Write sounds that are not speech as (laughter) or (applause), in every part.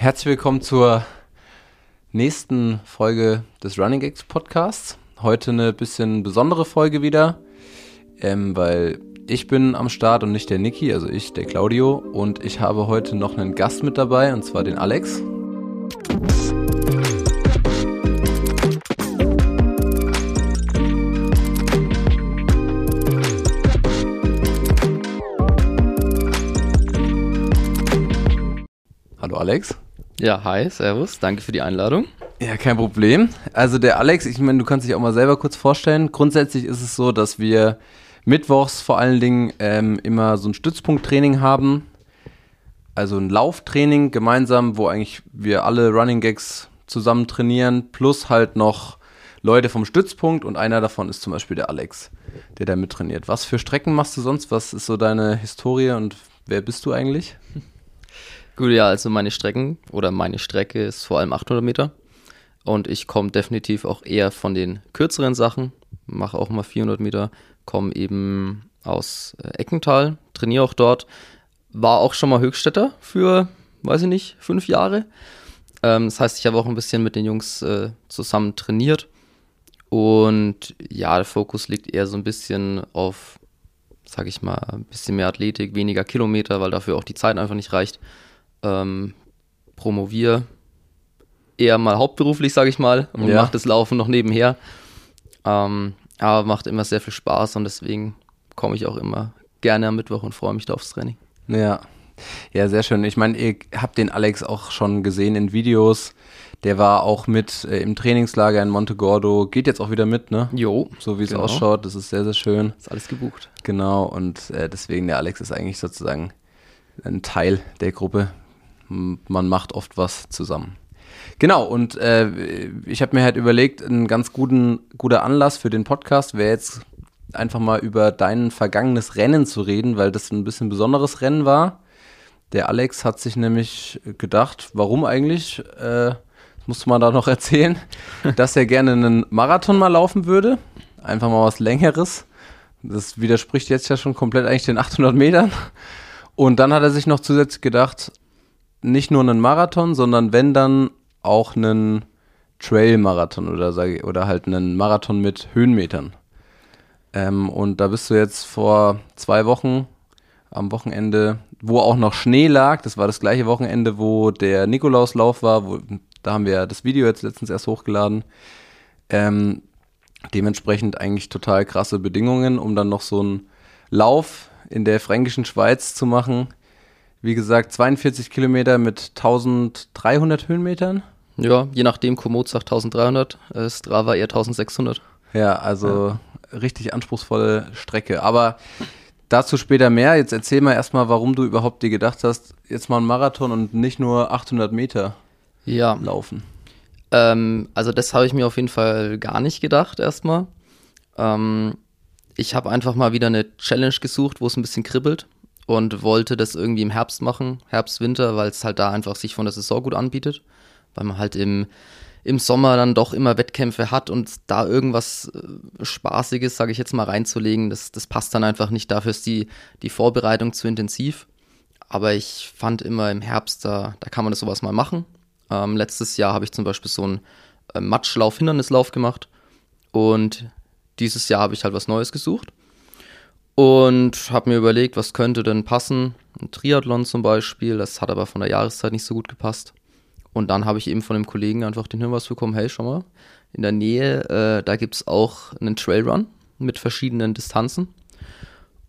herzlich willkommen zur nächsten Folge des Running Gags Podcasts. Heute eine bisschen besondere Folge wieder, ähm, weil ich bin am Start und nicht der Niki, also ich, der Claudio. Und ich habe heute noch einen Gast mit dabei, und zwar den Alex. Hallo Alex. Ja, hi, servus, danke für die Einladung. Ja, kein Problem. Also der Alex, ich meine, du kannst dich auch mal selber kurz vorstellen. Grundsätzlich ist es so, dass wir mittwochs vor allen Dingen ähm, immer so ein Stützpunkttraining haben. Also ein Lauftraining gemeinsam, wo eigentlich wir alle Running Gags zusammen trainieren, plus halt noch Leute vom Stützpunkt und einer davon ist zum Beispiel der Alex, der da mittrainiert. Was für Strecken machst du sonst? Was ist so deine Historie und wer bist du eigentlich? Gut, ja, also meine Strecken oder meine Strecke ist vor allem 800 Meter. Und ich komme definitiv auch eher von den kürzeren Sachen, mache auch mal 400 Meter, komme eben aus äh, Eckental, trainiere auch dort, war auch schon mal Höchstädter für, weiß ich nicht, fünf Jahre. Ähm, das heißt, ich habe auch ein bisschen mit den Jungs äh, zusammen trainiert. Und ja, der Fokus liegt eher so ein bisschen auf, sage ich mal, ein bisschen mehr Athletik, weniger Kilometer, weil dafür auch die Zeit einfach nicht reicht ähm, promoviere eher mal hauptberuflich, sage ich mal, und ja. mache das Laufen noch nebenher. Ähm, aber macht immer sehr viel Spaß und deswegen komme ich auch immer gerne am Mittwoch und freue mich da aufs Training. Ja. Ja, sehr schön. Ich meine, ihr habt den Alex auch schon gesehen in Videos. Der war auch mit äh, im Trainingslager in Montegordo. Geht jetzt auch wieder mit, ne? Jo. So wie es genau. ausschaut. Das ist sehr, sehr schön. Ist alles gebucht. Genau. Und äh, deswegen, der Alex ist eigentlich sozusagen ein Teil der Gruppe man macht oft was zusammen. Genau, und äh, ich habe mir halt überlegt, ein ganz guten, guter Anlass für den Podcast wäre jetzt einfach mal über dein vergangenes Rennen zu reden, weil das ein bisschen besonderes Rennen war. Der Alex hat sich nämlich gedacht, warum eigentlich, äh, musste man da noch erzählen, (laughs) dass er gerne einen Marathon mal laufen würde. Einfach mal was Längeres. Das widerspricht jetzt ja schon komplett eigentlich den 800 Metern. Und dann hat er sich noch zusätzlich gedacht, nicht nur einen Marathon, sondern wenn dann auch einen Trail-Marathon oder, oder halt einen Marathon mit Höhenmetern. Ähm, und da bist du jetzt vor zwei Wochen am Wochenende, wo auch noch Schnee lag, das war das gleiche Wochenende, wo der Nikolauslauf war, wo, da haben wir ja das Video jetzt letztens erst hochgeladen. Ähm, dementsprechend eigentlich total krasse Bedingungen, um dann noch so einen Lauf in der fränkischen Schweiz zu machen wie gesagt, 42 Kilometer mit 1300 Höhenmetern. Ja, je nachdem, Komoot sagt 1300, äh, Strava eher 1600. Ja, also ja. richtig anspruchsvolle Strecke. Aber dazu später mehr. Jetzt erzähl mal erstmal, warum du überhaupt dir gedacht hast, jetzt mal einen Marathon und nicht nur 800 Meter ja. laufen. Ähm, also das habe ich mir auf jeden Fall gar nicht gedacht erstmal. Ähm, ich habe einfach mal wieder eine Challenge gesucht, wo es ein bisschen kribbelt und wollte das irgendwie im Herbst machen, Herbst, Winter, weil es halt da einfach sich von der Saison gut anbietet, weil man halt im, im Sommer dann doch immer Wettkämpfe hat und da irgendwas äh, Spaßiges, sage ich jetzt mal, reinzulegen, das, das passt dann einfach nicht. Dafür ist die, die Vorbereitung zu intensiv. Aber ich fand immer im Herbst, da, da kann man das sowas mal machen. Ähm, letztes Jahr habe ich zum Beispiel so einen äh, Matschlauf, Hindernislauf gemacht und dieses Jahr habe ich halt was Neues gesucht und habe mir überlegt, was könnte denn passen. Ein Triathlon zum Beispiel, das hat aber von der Jahreszeit nicht so gut gepasst. Und dann habe ich eben von dem Kollegen einfach den Hinweis bekommen, hey, schau mal, in der Nähe, äh, da gibt es auch einen Trailrun mit verschiedenen Distanzen.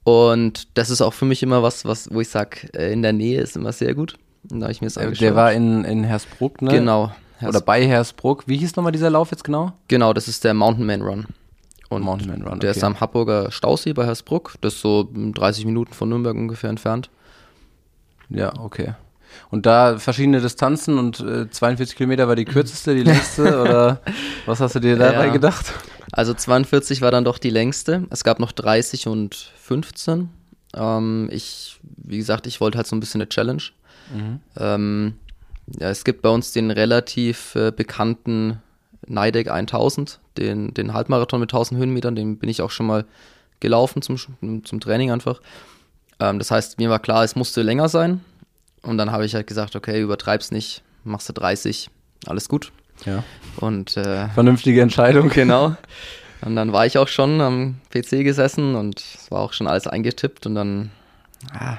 Und das ist auch für mich immer was, was wo ich sage, äh, in der Nähe ist immer sehr gut. Und da ich mir das angeschaut. Der war in, in Hersbruck, ne? Genau. Hers Oder bei Hersbruck. Wie hieß nochmal dieser Lauf jetzt genau? Genau, das ist der Mountain Man Run. Und Mountain Run, der ist am Hamburger Stausee bei Hersbruck. Das ist so 30 Minuten von Nürnberg ungefähr entfernt. Ja, okay. Und da verschiedene Distanzen und äh, 42 Kilometer war die kürzeste, die längste (laughs) oder was hast du dir dabei ja. gedacht? Also 42 war dann doch die längste. Es gab noch 30 und 15. Ähm, ich, wie gesagt, ich wollte halt so ein bisschen eine Challenge. Mhm. Ähm, ja, es gibt bei uns den relativ äh, bekannten Neideck 1000, den, den Halbmarathon mit 1000 Höhenmetern, den bin ich auch schon mal gelaufen zum, zum Training einfach. Ähm, das heißt, mir war klar, es musste länger sein. Und dann habe ich halt gesagt, okay, übertreib's nicht, machst du 30, alles gut. Ja. Und äh, Vernünftige Entscheidung. (laughs) genau. Und dann war ich auch schon am PC gesessen und es war auch schon alles eingetippt und dann, ah,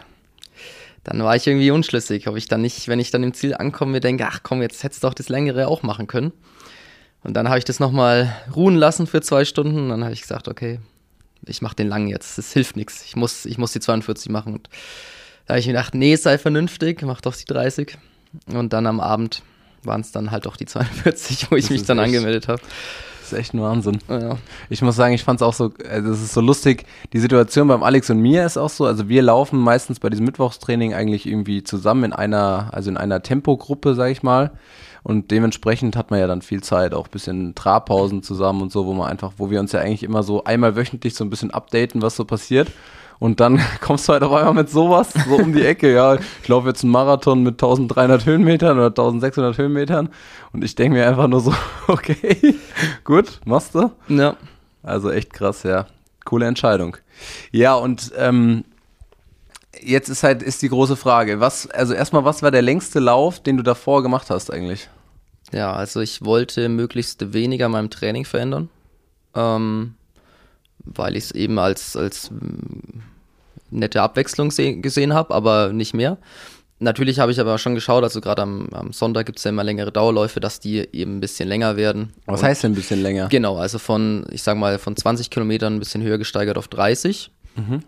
dann war ich irgendwie unschlüssig, ob ich dann nicht, wenn ich dann im Ziel ankomme, mir denke, ach komm, jetzt hättest du doch das längere auch machen können. Und dann habe ich das nochmal ruhen lassen für zwei Stunden und dann habe ich gesagt, okay, ich mache den langen jetzt, das hilft nichts, ich muss, ich muss die 42 machen. Und da habe ich mir gedacht, nee, sei vernünftig, mach doch die 30. Und dann am Abend waren es dann halt doch die 42, wo ich Das mich dann echt- angemeldet habe. Das ist echt ein Wahnsinn. Ja. Ich muss sagen, ich fand es auch so, also es ist so lustig. Die Situation beim Alex und mir ist auch so, also wir laufen meistens bei diesem Mittwochstraining eigentlich irgendwie zusammen in einer, also in einer Tempogruppe, sag ich mal. Und dementsprechend hat man ja dann viel Zeit, auch ein bisschen Trabpausen zusammen und so, wo man einfach, wo wir uns ja eigentlich immer so einmal wöchentlich so ein bisschen updaten, was so passiert. Und dann (laughs) kommst du halt auf einmal mit sowas so um die Ecke. Ja, ich laufe jetzt einen Marathon mit 1300 Höhenmetern oder 1600 Höhenmetern. Und ich denke mir einfach nur so, (laughs) okay, gut, machst du. ja. Also echt krass, ja. Coole Entscheidung. Ja, und ähm, jetzt ist halt ist die große Frage, was, also erstmal, was war der längste Lauf, den du davor gemacht hast eigentlich? Ja, also ich wollte möglichst weniger meinem Training verändern, ähm, weil ich es eben als, als mm, nette Abwechslung seh- gesehen habe, aber nicht mehr. Natürlich habe ich aber schon geschaut, also gerade am, am Sonntag gibt es ja immer längere Dauerläufe, dass die eben ein bisschen länger werden. Was Und- heißt denn ein bisschen länger? Genau, also von, ich sag mal, von 20 Kilometern ein bisschen höher gesteigert auf 30.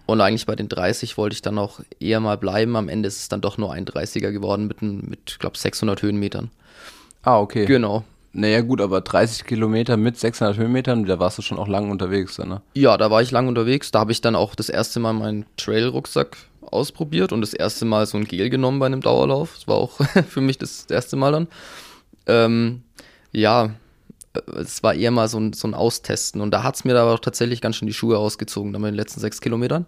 Und eigentlich bei den 30 wollte ich dann auch eher mal bleiben. Am Ende ist es dann doch nur ein 30er geworden mit, mit glaube 600 Höhenmetern. Ah, okay. Genau. Naja, gut, aber 30 Kilometer mit 600 Höhenmetern, da warst du schon auch lang unterwegs, dann, ne? Ja, da war ich lang unterwegs. Da habe ich dann auch das erste Mal meinen Trail-Rucksack ausprobiert und das erste Mal so ein Gel genommen bei einem Dauerlauf. Das war auch (laughs) für mich das erste Mal dann. Ähm, ja, es war eher mal so ein, so ein Austesten und da hat es mir aber auch tatsächlich ganz schön die Schuhe ausgezogen, dann bei den letzten sechs Kilometern.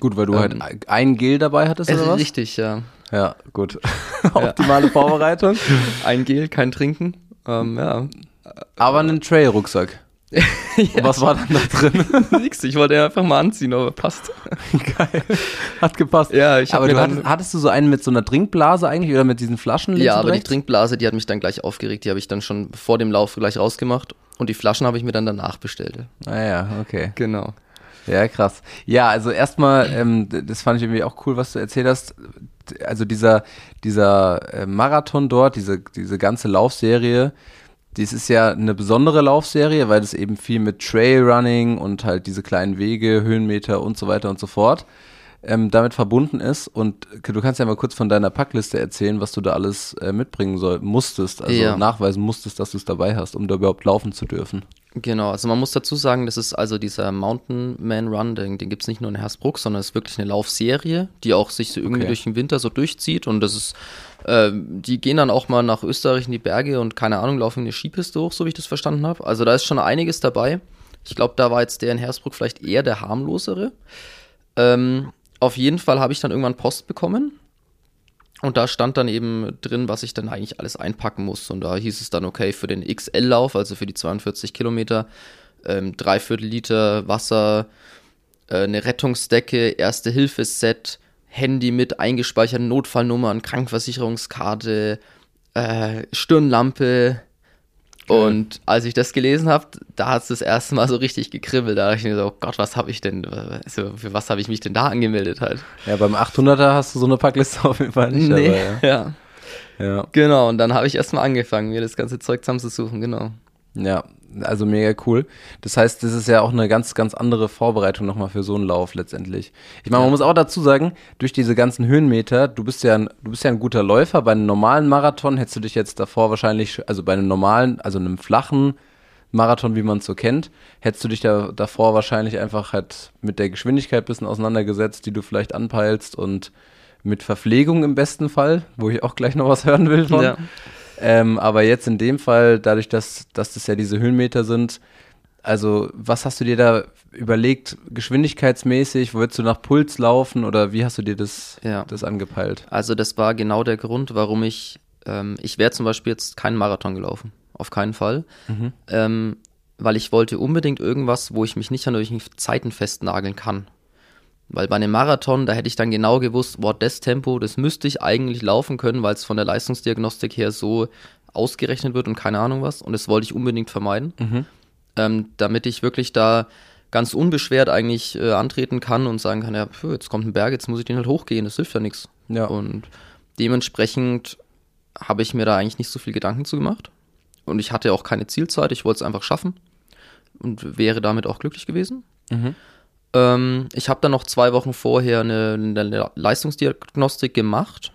Gut, weil du Ähm, halt ein Gel dabei hattest, Es oder was? richtig, ja. Ja, gut. (laughs) Optimale Vorbereitung. Ein Gel, kein Trinken. Ähm, ja. Aber einen Trail-Rucksack. (laughs) Und was war dann da drin? (laughs) Nix, ich wollte ihn einfach mal anziehen, aber passt. (laughs) Geil. Hat gepasst. Ja, ich Aber du dann- hattest, hattest du so einen mit so einer Trinkblase eigentlich oder mit diesen Flaschen? Ja, aber die? Trinkblase, die hat mich dann gleich aufgeregt. Die habe ich dann schon vor dem Lauf gleich rausgemacht. Und die Flaschen habe ich mir dann danach bestellt. Ah ja, okay. Genau. Ja, krass. Ja, also erstmal, ähm, das fand ich irgendwie auch cool, was du erzählt hast. Also dieser, dieser äh, Marathon dort, diese, diese ganze Laufserie, dies ist ja eine besondere Laufserie, weil es eben viel mit Trailrunning und halt diese kleinen Wege, Höhenmeter und so weiter und so fort ähm, damit verbunden ist. Und du kannst ja mal kurz von deiner Packliste erzählen, was du da alles äh, mitbringen soll, musstest, also Ja. nachweisen musstest, dass du es dabei hast, um da überhaupt laufen zu dürfen. Genau, also man muss dazu sagen, das ist also dieser Mountain Man Run, den, den gibt es nicht nur in Hersbruck, sondern es ist wirklich eine Laufserie, die auch sich so irgendwie Okay. durch den Winter so durchzieht und das ist, äh, die gehen dann auch mal nach Österreich in die Berge und keine Ahnung, laufen eine Skipiste hoch, so wie ich das verstanden habe. Also da ist schon einiges dabei. Ich glaube, da war jetzt der in Hersbruck vielleicht eher der harmlosere. Ähm, auf jeden Fall habe ich dann irgendwann Post bekommen und da stand dann eben drin, was ich dann eigentlich alles einpacken muss. Und da hieß es dann, okay, für den XL-Lauf, also für die 42 Kilometer, ähm, dreiviertel Liter Wasser, äh, eine Rettungsdecke, Erste-Hilfe-Set, Handy mit eingespeicherten Notfallnummern, Krankenversicherungskarte, äh, Stirnlampe. Und als ich das gelesen habe, da hat es das erste Mal so richtig gekribbelt. Da dachte ich mir so, oh Gott, was habe ich denn, also für was habe ich mich denn da angemeldet halt? Ja, beim 800er hast du so eine Packliste (laughs) auf jeden Fall nicht nee, dabei. ja. Ja. ja. Genau, und dann habe ich erstmal angefangen, mir das ganze Zeug zusammenzusuchen, genau. Ja, also mega cool. Das heißt, das ist ja auch eine ganz, ganz andere Vorbereitung nochmal für so einen Lauf letztendlich. Ich meine, man muss auch dazu sagen, durch diese ganzen Höhenmeter, du bist ja ein, du bist ja ein guter Läufer. Bei einem normalen Marathon hättest du dich jetzt davor wahrscheinlich, also bei einem normalen, also einem flachen Marathon, wie man es so kennt, hättest du dich da davor wahrscheinlich einfach halt mit der Geschwindigkeit ein bisschen auseinandergesetzt, die du vielleicht anpeilst und mit Verpflegung im besten Fall, wo ich auch gleich noch was hören will von. Ja. Ähm, aber jetzt in dem Fall, dadurch, dass, dass das ja diese Höhenmeter sind, also was hast du dir da überlegt, geschwindigkeitsmäßig, würdest du nach Puls laufen oder wie hast du dir das, Ja. das angepeilt? Also das war genau der Grund, warum ich, ähm, ich wäre zum Beispiel jetzt keinen Marathon gelaufen, auf keinen Fall, ähm, weil ich wollte unbedingt irgendwas, wo ich mich nicht an irgendwelchen Zeiten festnageln kann. Weil bei einem Marathon, da hätte ich dann genau gewusst, boah, das Tempo, das müsste ich eigentlich laufen können, weil es von der Leistungsdiagnostik her so ausgerechnet wird und keine Ahnung was. Und das wollte ich unbedingt vermeiden, Mhm. ähm, damit ich wirklich da ganz unbeschwert eigentlich äh, antreten kann und sagen kann, ja, pf, jetzt kommt ein Berg, jetzt muss ich den halt hochgehen, das hilft ja nichts. Ja. Und dementsprechend habe ich mir da eigentlich nicht so viel Gedanken zu gemacht. Und ich hatte auch keine Zielzeit, ich wollte es einfach schaffen und wäre damit auch glücklich gewesen. Mhm. Ähm, ich habe dann noch zwei Wochen vorher eine, eine Leistungsdiagnostik gemacht.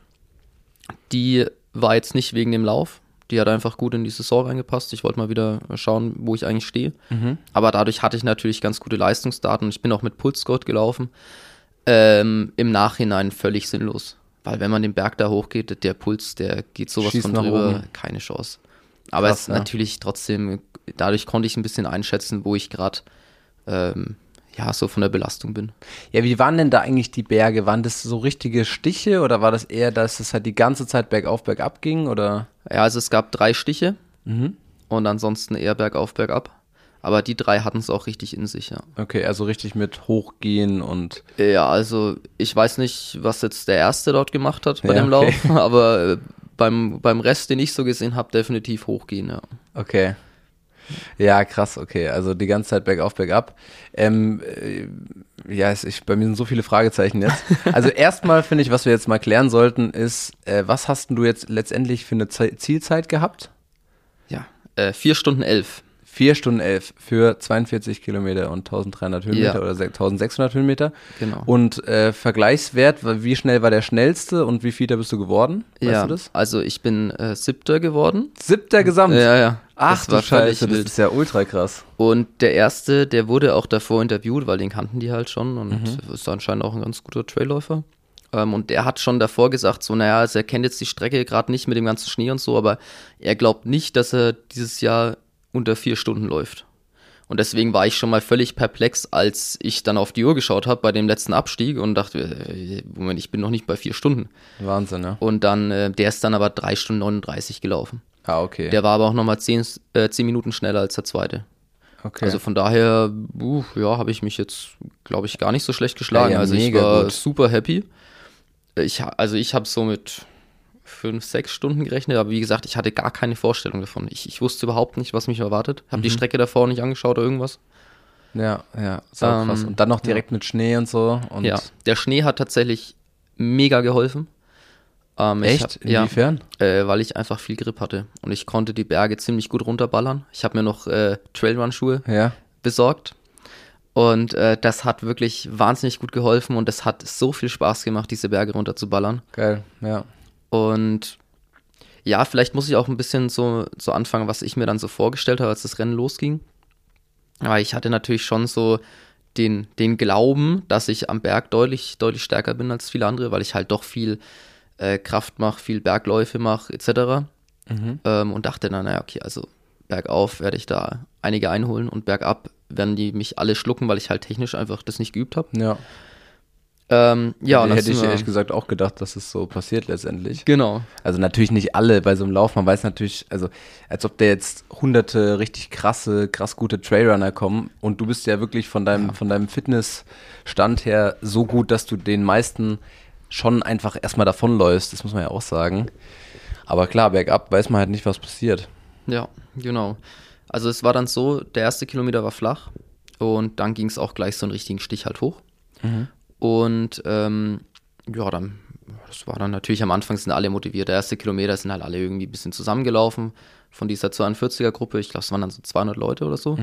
Die war jetzt nicht wegen dem Lauf. Die hat einfach gut in die Saison reingepasst. Ich wollte mal wieder schauen, wo ich eigentlich stehe. Mhm. Aber dadurch hatte ich natürlich ganz gute Leistungsdaten ich bin auch mit Pulscode gelaufen. Ähm, Im Nachhinein völlig sinnlos. Weil wenn man den Berg da hochgeht, der Puls, der geht sowas Schießt von drüber, oben. keine Chance. Aber Krass, es ja. natürlich trotzdem, dadurch konnte ich ein bisschen einschätzen, wo ich gerade ähm, ja, so von der Belastung bin. Ja, wie waren denn da eigentlich die Berge? Waren das so richtige Stiche oder war das eher, dass es halt die ganze Zeit bergauf, bergab ging? Oder? Ja, also es gab drei Stiche Mhm. und ansonsten eher bergauf, bergab. Aber die drei hatten es auch richtig in sich, ja. Okay, also richtig mit Hochgehen und. Ja, also ich weiß nicht, was jetzt der Erste dort gemacht hat bei Ja, dem okay. Lauf, (laughs) aber äh, beim, beim Rest, den ich so gesehen habe, definitiv hochgehen, ja. Okay. Ja, krass, okay. Also die ganze Zeit bergauf, bergab. Ähm, äh, ja, ich, bei mir sind so viele Fragezeichen jetzt. (laughs) Also erstmal finde ich, was wir jetzt mal klären sollten, ist, äh, was hast du jetzt letztendlich für eine Ze Zielzeit gehabt? Ja, äh, vier Stunden elf. Vier Stunden elf für 42 Kilometer und 1300 Höhenmeter Ja. oder se- 1600 Höhenmeter. Genau. Und äh, Vergleichswert, wie schnell war der schnellste und wie viel da bist du geworden? Weißt ja, du das? also ich bin äh, Siebter geworden. Siebter Gesamt. Ja, ja. Ach Das war Scheiße, das ist ja ultra krass. Und der Erste, der wurde auch davor interviewt, weil den kannten die halt schon und Mhm. ist anscheinend auch ein ganz guter Trailläufer. Ähm, und der hat schon davor gesagt, so, naja, also er kennt jetzt die Strecke gerade nicht mit dem ganzen Schnee und so, aber er glaubt nicht, dass er dieses Jahr unter vier Stunden läuft. Und deswegen war ich schon mal völlig perplex, als ich dann auf die Uhr geschaut habe bei dem letzten Abstieg und dachte, äh, Moment, ich bin noch nicht bei vier Stunden. Wahnsinn, ja. Und dann, äh, der ist dann aber drei Stunden 39 gelaufen. Ah, okay. Der war aber auch nochmal zehn, äh, zehn Minuten schneller als der zweite. okay. Also von daher, uh, ja, habe ich mich jetzt, glaube ich, gar nicht so schlecht geschlagen. Ja, ja, also ich war gut. super happy. Ich, also ich habe so mit fünf, sechs Stunden gerechnet, aber wie gesagt, ich hatte gar keine Vorstellung davon. Ich, ich wusste überhaupt nicht, was mich erwartet. Habe die Mhm. Strecke davor nicht angeschaut oder irgendwas. ja, ja, sau Ähm, krass. Und dann noch direkt mit Schnee und so. Und ja, der Schnee hat tatsächlich mega geholfen. Ähm, Echt? Hab, ja, Inwiefern? äh, weil ich einfach viel Grip hatte und ich konnte die Berge ziemlich gut runterballern. Ich habe mir noch äh, Trailrun-Schuhe Ja. besorgt. Und äh, das hat wirklich wahnsinnig gut geholfen und es hat so viel Spaß gemacht, diese Berge runterzuballern. Geil, ja. Und ja, vielleicht muss ich auch ein bisschen so, so anfangen, was ich mir dann so vorgestellt habe, als das Rennen losging. Aber ich hatte natürlich schon so den, den Glauben, dass ich am Berg deutlich, deutlich stärker bin als viele andere, weil ich halt doch viel äh, Kraft mache, viel Bergläufe mache, etc. Mhm. Ähm, und dachte dann, naja, okay, also bergauf werde ich da einige einholen und bergab werden die mich alle schlucken, weil ich halt technisch einfach das nicht geübt habe. Ja. Ähm, ja, hätte ich ehrlich gesagt auch gedacht, dass es so passiert letztendlich. Genau. Also natürlich nicht alle bei so einem Lauf. Man weiß natürlich, also als ob da jetzt hunderte richtig krasse, krass gute Trailrunner kommen und du bist ja wirklich von deinem, von deinem Fitnessstand her so gut, dass du den meisten schon einfach erstmal davonläufst. Das muss man ja auch sagen. Aber klar, bergab weiß man halt nicht, was passiert. Ja, genau. Also es war dann so, der erste Kilometer war flach und dann ging es auch gleich so einen richtigen Stich halt hoch. Und ähm, ja, dann, das war dann natürlich am Anfang sind alle motiviert. Der erste Kilometer sind halt alle irgendwie ein bisschen zusammengelaufen von dieser 42er-Gruppe. Ich glaube, es waren dann so 200 Leute oder so.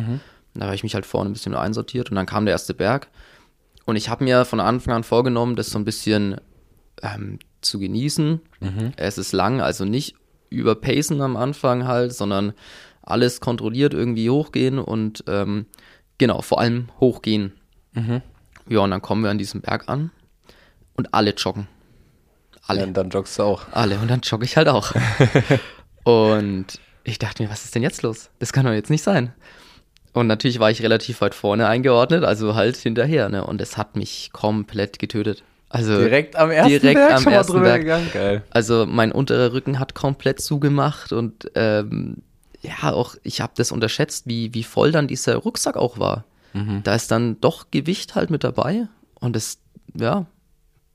Da habe ich mich halt vorne ein bisschen einsortiert und dann kam der erste Berg. Und ich habe mir von Anfang an vorgenommen, das so ein bisschen ähm, zu genießen. Es ist lang, also nicht überpacen am Anfang halt, sondern alles kontrolliert irgendwie hochgehen und ähm, genau, vor allem hochgehen. Ja, und dann kommen wir an diesem Berg an und alle joggen. Alle. Ja, und dann joggst du auch. Alle. Und dann jogge ich halt auch. (laughs) und ich dachte mir, was ist denn jetzt los? Das kann doch jetzt nicht sein. Und natürlich war ich relativ weit vorne eingeordnet, also halt hinterher, ne? Und es hat mich komplett getötet. Also Direkt am ersten direkt Berg am schon ersten drüber Berg. gegangen. Geil. Also mein unterer Rücken hat komplett zugemacht und ähm, ja, auch ich habe das unterschätzt, wie, wie voll dann dieser Rucksack auch war. Da ist dann doch Gewicht halt mit dabei und es ja,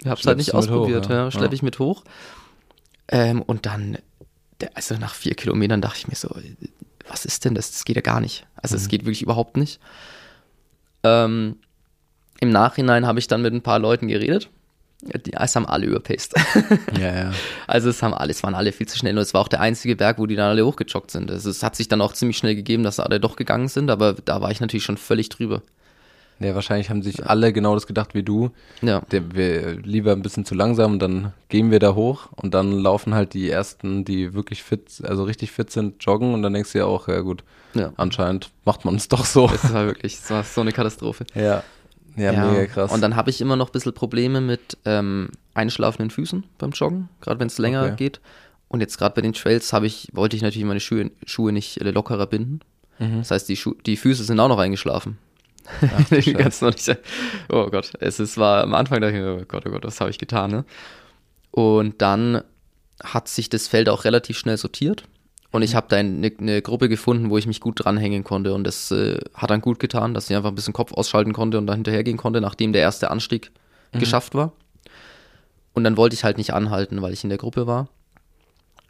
ich habe es halt nicht ausprobiert, hoch, ja. ja schleppe ich mit hoch. Ähm, und dann, also nach vier Kilometern dachte ich mir so, was ist denn das? Das geht ja gar nicht. Also es mhm. geht wirklich überhaupt nicht. Ähm, Im Nachhinein habe ich dann mit ein paar Leuten geredet. Die, es haben alle überpaced. (laughs) Ja, ja. Also es haben alle, es waren alle viel zu schnell und es war auch der einzige Berg, wo die dann alle hochgejoggt sind. Also es hat sich dann auch ziemlich schnell gegeben, dass alle doch gegangen sind, aber da war ich natürlich schon völlig drüber. Ja, wahrscheinlich haben sich alle genau das gedacht wie du. Ja. Der, wir lieber ein bisschen zu langsam und dann gehen wir da hoch und dann laufen halt die ersten, die wirklich fit, also richtig fit sind, joggen und dann denkst du ja auch, ja gut, ja. anscheinend macht man es doch so. Das war (laughs) wirklich, das war so eine Katastrophe. Ja. Ja, ja. mega krass. Und dann habe ich immer noch ein bisschen Probleme mit ähm, einschlafenden Füßen beim Joggen, gerade wenn es länger okay. geht. Und jetzt gerade bei den Trails habe ich, wollte ich natürlich meine Schuhe, Schuhe nicht äh, lockerer binden. Mhm. Das heißt, die, Schu die Füße sind auch noch eingeschlafen. Ach, (laughs) nicht, oh Gott, es ist, war am Anfang dachte ich mir, oh Gott, oh Gott, was habe ich getan, ne? Und dann hat sich das Feld auch relativ schnell sortiert. Und ich mhm. habe da eine, eine, Gruppe gefunden, wo ich mich gut dranhängen konnte. Und das äh, hat dann gut getan, dass ich einfach ein bisschen Kopf ausschalten konnte und da hinterhergehen konnte, nachdem der erste Anstieg mhm. geschafft war. Und dann wollte ich halt nicht anhalten, weil ich in der Gruppe war.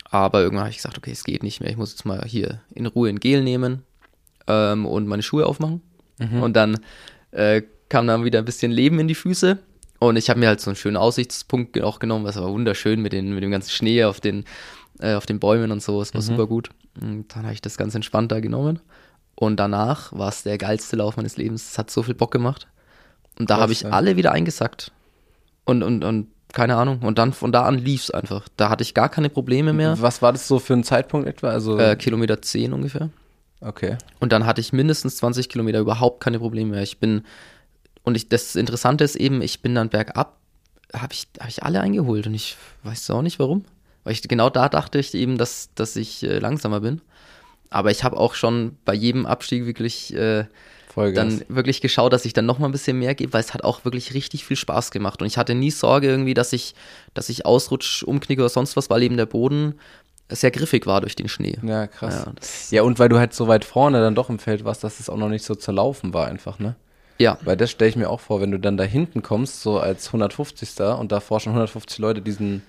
Aber irgendwann habe ich gesagt, okay, es geht nicht mehr. Ich muss jetzt mal hier in Ruhe ein Gel nehmen ähm, und meine Schuhe aufmachen. Mhm. Und dann äh, kam dann wieder ein bisschen Leben in die Füße. Und ich habe mir halt so einen schönen Aussichtspunkt auch genommen, was war wunderschön mit, den, mit dem ganzen Schnee auf den, äh, auf den Bäumen und so. Es war mhm. super gut. Und dann habe ich das ganz entspannt da genommen. Und danach war es der geilste Lauf meines Lebens. Es hat so viel Bock gemacht. Und da habe ich ja. alle wieder eingesackt. Und, und, und keine Ahnung. Und dann von da an lief es einfach. Da hatte ich gar keine Probleme mehr. Was war das so für ein Zeitpunkt etwa? Also äh, Kilometer 10 ungefähr. Okay. Und dann hatte ich mindestens 20 Kilometer überhaupt keine Probleme mehr. Ich bin, und ich, das Interessante ist eben, ich bin dann bergab, habe ich, hab ich alle eingeholt und ich weiß auch nicht warum. Weil ich genau da dachte ich eben, dass, dass ich äh, langsamer bin. Aber ich habe auch schon bei jedem Abstieg wirklich äh, dann wirklich geschaut, dass ich dann noch mal ein bisschen mehr gebe, weil es hat auch wirklich richtig viel Spaß gemacht. Und ich hatte nie Sorge irgendwie, dass ich, dass ich ausrutsch, umknicke oder sonst was, weil eben der Boden sehr griffig war durch den Schnee. Ja, krass. Ja, ja, und weil du halt so weit vorne dann doch im Feld warst, dass es auch noch nicht so zerlaufen war einfach, ne? Ja. Weil das stelle ich mir auch vor, wenn du dann da hinten kommst, so als 150. und davor schon 150 Leute diesen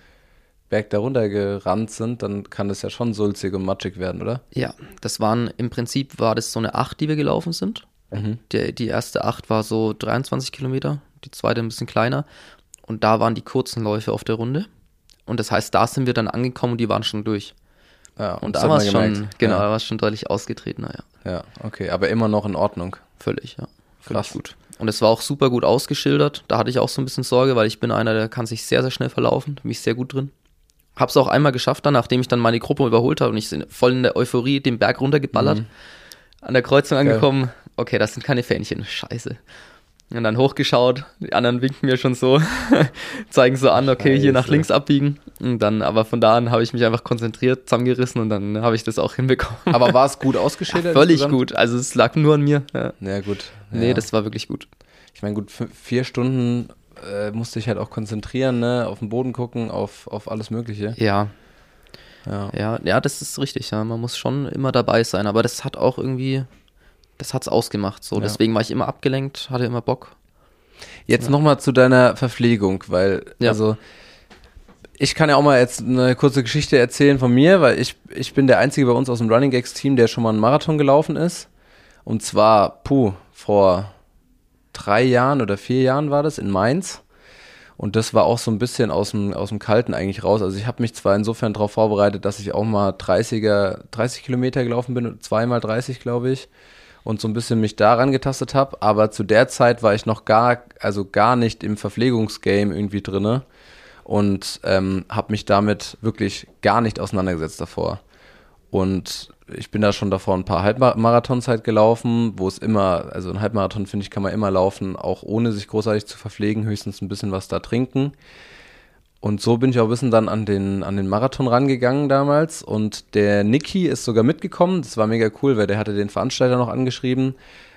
Berg darunter gerannt sind, dann kann das ja schon sulzig und matschig werden, oder? Ja, das waren, im Prinzip war das so eine Acht, die wir gelaufen sind. Mhm. Der, die erste Acht war so 23 Kilometer, die zweite ein bisschen kleiner. Und da waren die kurzen Läufe auf der Runde. Und das heißt, da sind wir dann angekommen und die waren schon durch. Ja, und, und da war es schon, genau, ja. da war es schon deutlich ausgetretener, ja. Ja, okay, aber immer noch in Ordnung. Völlig, ja. Völlig Krass. gut. Und es war auch super gut ausgeschildert. Da hatte ich auch so ein bisschen Sorge, weil ich bin einer, der kann sich sehr, sehr schnell verlaufen. Da bin ich sehr gut drin. Hab's auch einmal geschafft dann, nachdem ich dann meine Gruppe überholt habe und ich voll in der Euphorie den Berg runtergeballert. Mhm. An der Kreuzung angekommen. Geil. Okay, das sind keine Fähnchen. Scheiße. Und dann hochgeschaut, die anderen winken mir schon so, (laughs) zeigen so an, okay, Scheiße. hier nach links abbiegen. Und dann, aber von da an habe ich mich einfach konzentriert, zusammengerissen und dann habe ich das auch hinbekommen. Aber war es (laughs) gut ausgeschildert? Ja, völlig gut. Also es lag nur an mir. Ja, ja gut. Ja. Nee, das war wirklich gut. Ich meine, gut, vier Stunden äh, musste ich halt auch konzentrieren, ne? Auf den Boden gucken, auf, auf alles Mögliche. Ja. Ja. ja. Ja, das ist richtig, ja. Man muss schon immer dabei sein. Aber das hat auch irgendwie das hat's ausgemacht. So, ja. deswegen war ich immer abgelenkt, hatte immer Bock. Jetzt ja. nochmal zu deiner Verpflegung, weil, ja. also, ich kann ja auch mal jetzt eine kurze Geschichte erzählen von mir, weil ich, ich bin der Einzige bei uns aus dem Running Gags Team, der schon mal einen Marathon gelaufen ist. Und zwar, puh, vor drei Jahren oder vier Jahren war das in Mainz. Und das war auch so ein bisschen aus dem, aus dem Kalten eigentlich raus. Also ich habe mich zwar insofern darauf vorbereitet, dass ich auch mal 30er, 30 Kilometer gelaufen bin, zweimal 30, glaube ich und so ein bisschen mich daran getastet habe. Aber zu der Zeit war ich noch gar, also gar nicht im Verpflegungsgame irgendwie drinne und ähm, habe mich damit wirklich gar nicht auseinandergesetzt davor. Und ich bin da schon davor ein paar Halbmarathons halt gelaufen, wo es immer, also ein Halbmarathon finde ich, kann man immer laufen, auch ohne sich großartig zu verpflegen, höchstens ein bisschen was da trinken. Und so bin ich auch ein bisschen dann an den, an den Marathon rangegangen damals. Und der Niki ist sogar mitgekommen. Das war mega cool, weil der hatte den Veranstalter noch angeschrieben,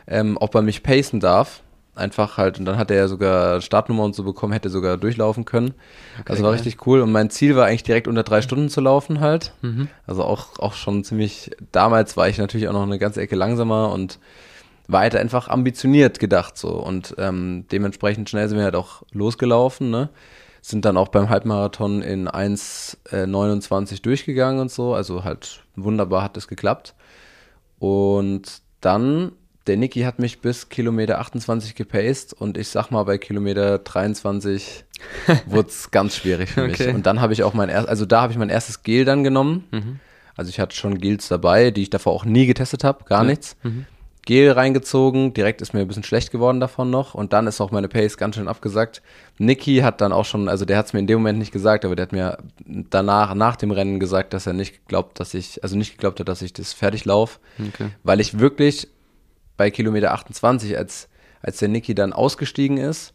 ähm, ob er mich pacen darf. Einfach halt, und dann hat er ja sogar Startnummer und so bekommen, hätte sogar durchlaufen können. Okay, also war geil. richtig cool. Und mein Ziel war eigentlich direkt unter drei Stunden zu laufen halt. Mhm. Also auch, auch schon ziemlich, damals war ich natürlich auch noch eine ganze Ecke langsamer und war halt einfach ambitioniert gedacht so und ähm, dementsprechend schnell sind wir halt auch losgelaufen, ne? Sind dann auch beim Halbmarathon in 1,29 äh, durchgegangen und so, also halt wunderbar hat es geklappt. Und dann, der Niki hat mich bis Kilometer 28 gepaced und ich sag mal, bei Kilometer 23 wurde es ganz schwierig für mich. Okay. Und dann habe ich auch mein erstes, also da habe ich mein erstes Gel dann genommen. Mhm. Also ich hatte schon Gels dabei, die ich davor auch nie getestet habe, gar Ja. nichts. Gel reingezogen, direkt ist mir ein bisschen schlecht geworden davon noch und dann ist auch meine Pace ganz schön abgesackt. Niki hat dann auch schon, also der hat es mir in dem Moment nicht gesagt, aber der hat mir danach, nach dem Rennen gesagt, dass er nicht glaubt, dass ich, also nicht geglaubt hat, dass ich das fertig laufe, Okay. weil ich wirklich bei Kilometer 28, als, als der Niki dann ausgestiegen ist,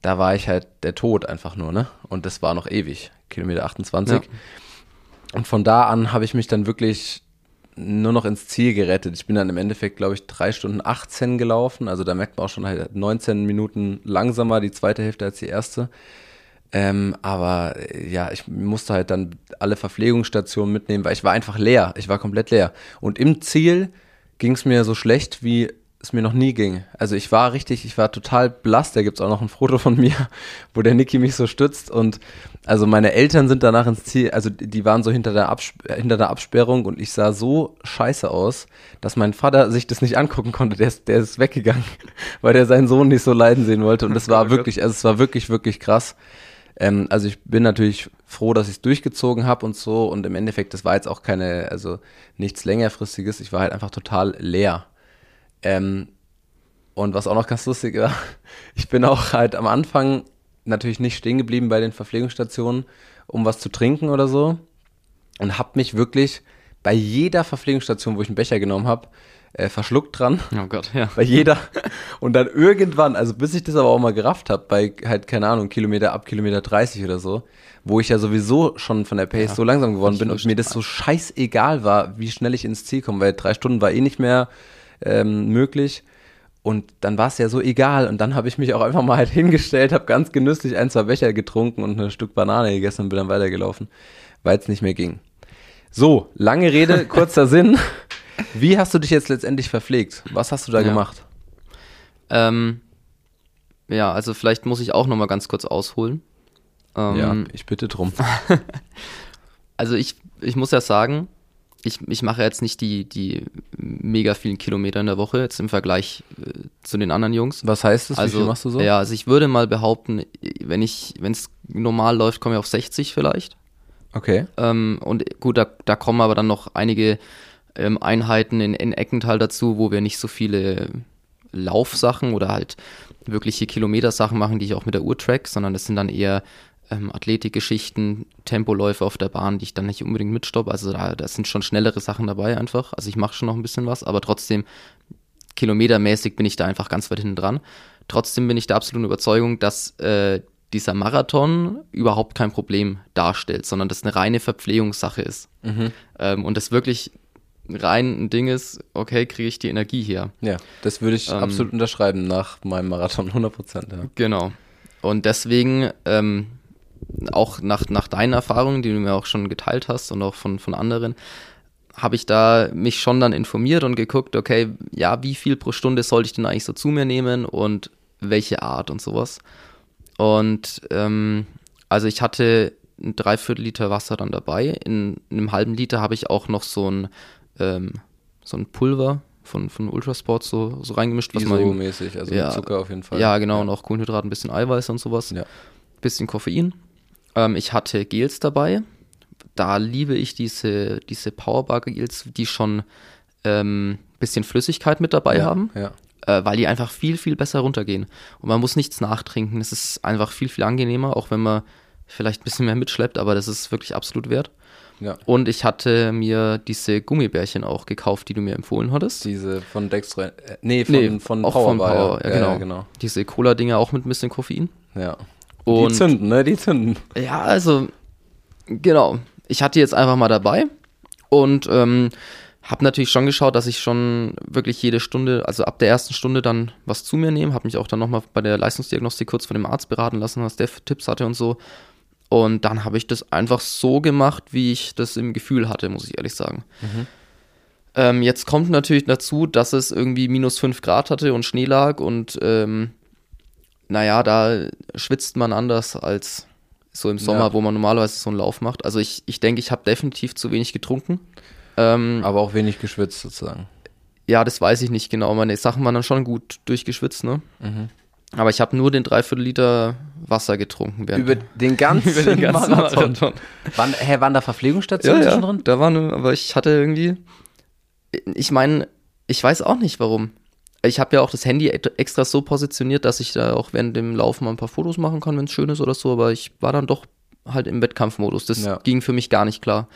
da war ich halt der Tod einfach nur, ne? Und das war noch ewig, Kilometer 28. Ja. Und von da an habe ich mich dann wirklich nur noch ins Ziel gerettet. Ich bin dann im Endeffekt, glaube ich, drei Stunden 18 gelaufen. Also da merkt man auch schon halt 19 Minuten langsamer die zweite Hälfte als die erste. Ähm, aber äh, ja, ich musste halt dann alle Verpflegungsstationen mitnehmen, weil ich war einfach leer. Ich war komplett leer. Und im Ziel ging es mir so schlecht, wie es mir noch nie ging. Also ich war richtig, ich war total blass. Da gibt's auch noch ein Foto von mir, (laughs) wo der Niki mich so stützt. Und also meine Eltern sind danach ins Ziel, also die waren so hinter der, Absp hinter der Absperrung und ich sah so scheiße aus, dass mein Vater sich das nicht angucken konnte. Der ist, der ist weggegangen, (laughs) weil der seinen Sohn nicht so leiden sehen wollte. Und das war wirklich, also es war wirklich, wirklich krass. Ähm, also ich bin natürlich froh, dass ich es durchgezogen habe und so. Und im Endeffekt, das war jetzt auch keine, also nichts längerfristiges. Ich war halt einfach total leer. Ähm, und was auch noch ganz lustig war, (laughs) ich bin auch halt am Anfang natürlich nicht stehen geblieben bei den Verpflegungsstationen, um was zu trinken oder so. Und habe mich wirklich bei jeder Verpflegungsstation, wo ich einen Becher genommen habe, äh, verschluckt dran Oh Gott, ja. bei jeder. Und dann irgendwann, also bis ich das aber auch mal gerafft habe, bei halt, keine Ahnung, Kilometer ab Kilometer 30 oder so, wo ich ja sowieso schon von der Pace Ja, so langsam geworden bin und mir das so scheißegal war, wie schnell ich ins Ziel komme, weil drei Stunden war eh nicht mehr ähm, möglich. Und dann war es ja so egal. Und dann habe ich mich auch einfach mal halt hingestellt, habe ganz genüsslich ein, zwei Becher getrunken und ein Stück Banane gegessen und bin dann weitergelaufen, weil es nicht mehr ging. So, lange Rede, kurzer (laughs) Sinn. Wie hast du dich jetzt letztendlich verpflegt? Was hast du da Ja. gemacht? Ähm, ja, also vielleicht muss ich auch noch mal ganz kurz ausholen. Ähm, Ja, ich bitte drum. (laughs) Also ich, ich muss ja sagen, ich, ich mache jetzt nicht die, die mega vielen Kilometer in der Woche, jetzt im Vergleich äh, zu den anderen Jungs. Was heißt das? also, Wie viel machst du so? Ja, also ich würde mal behaupten, wenn ich, wenn es normal läuft, komme ich auf 60 vielleicht. Okay. Ähm, und gut, da, da kommen aber dann noch einige ähm, Einheiten in, in Eckental dazu, wo wir nicht so viele Laufsachen oder halt wirkliche Kilometersachen machen, die ich auch mit der Uhr track, sondern das sind dann eher ähm, Athletikgeschichten, Tempoläufe auf der Bahn, die ich dann nicht unbedingt mitstoppe. Also da, da sind schon schnellere Sachen dabei einfach. Also ich mache schon noch ein bisschen was, aber trotzdem kilometermäßig bin ich da einfach ganz weit hinten dran. Trotzdem bin ich der absoluten Überzeugung, dass äh, dieser Marathon überhaupt kein Problem darstellt, sondern das eine reine Verpflegungssache ist. Ähm, und das wirklich rein ein Ding ist, okay, kriege ich die Energie hier. Ja, das würde ich Ähm, absolut unterschreiben nach meinem Marathon, (laughs) 100 Prozent. Ja. Genau. Und deswegen, ähm, auch nach, nach deinen Erfahrungen, die du mir auch schon geteilt hast und auch von, von anderen, habe ich da mich schon dann informiert und geguckt, okay, ja, wie viel pro Stunde sollte ich denn eigentlich so zu mir nehmen und welche Art und sowas. Und ähm, also ich hatte ein Dreiviertel Liter Wasser dann dabei. In, einem halben Liter habe ich auch noch so ein, ähm, so ein Pulver von, von Ultrasport so, so reingemischt, was man mäßig also Ja. Zucker auf jeden Fall. ja, genau, und auch Kohlenhydrate, ein bisschen Eiweiß und sowas. Ja. Bisschen Koffein. Ähm, ich hatte Gels dabei. Da liebe ich diese, diese Powerbar-Gels, die schon ähm, bisschen Flüssigkeit mit dabei ja, haben, Ja. äh, weil die einfach viel, viel besser runtergehen. Und man muss nichts nachtrinken. Es ist einfach viel, viel angenehmer, auch wenn man vielleicht ein bisschen mehr mitschleppt, aber das ist wirklich absolut wert. Ja. Und ich hatte mir diese Gummibärchen auch gekauft, die du mir empfohlen hattest. Diese von Dextro, äh, nee, von, Nee, von auch Power, von Power, ja, genau. Ja, genau. Diese Cola-Dinger auch mit ein bisschen Koffein. Ja. Und die zünden, ne? Die zünden. Ja, also, genau. Ich hatte jetzt einfach mal dabei und ähm, habe natürlich schon geschaut, dass ich schon wirklich jede Stunde, also ab der ersten Stunde dann was zu mir nehme. Habe mich auch dann nochmal bei der Leistungsdiagnostik kurz von dem Arzt beraten lassen, was der für Tipps hatte und so. Und dann habe ich das einfach so gemacht, wie ich das im Gefühl hatte, muss ich ehrlich sagen. Ähm, jetzt kommt natürlich dazu, dass es irgendwie minus 5 Grad hatte und Schnee lag und ähm, naja, da schwitzt man anders als so im Sommer, Ja. wo man normalerweise so einen Lauf macht. Also ich, ich denke, ich habe definitiv zu wenig getrunken. Ähm, Aber auch wenig geschwitzt sozusagen. ja, das weiß ich nicht genau. Meine Sachen waren dann schon gut durchgeschwitzt, ne? Mhm. Aber ich habe nur den Dreiviertel Liter Wasser getrunken. während- Über (laughs) den ganzen, über den ganzen Marathon. Marathon. Wann, hä, waren da Verpflegungsstationen Ja, ja, da war eine, aber ich hatte irgendwie, ich meine, ich weiß auch nicht warum. Ich habe ja auch das Handy extra so positioniert, dass ich da auch während dem Laufen mal ein paar Fotos machen kann, wenn es schön ist oder so, aber ich war dann doch halt im Wettkampfmodus. Das Ja. ging für mich gar nicht klar.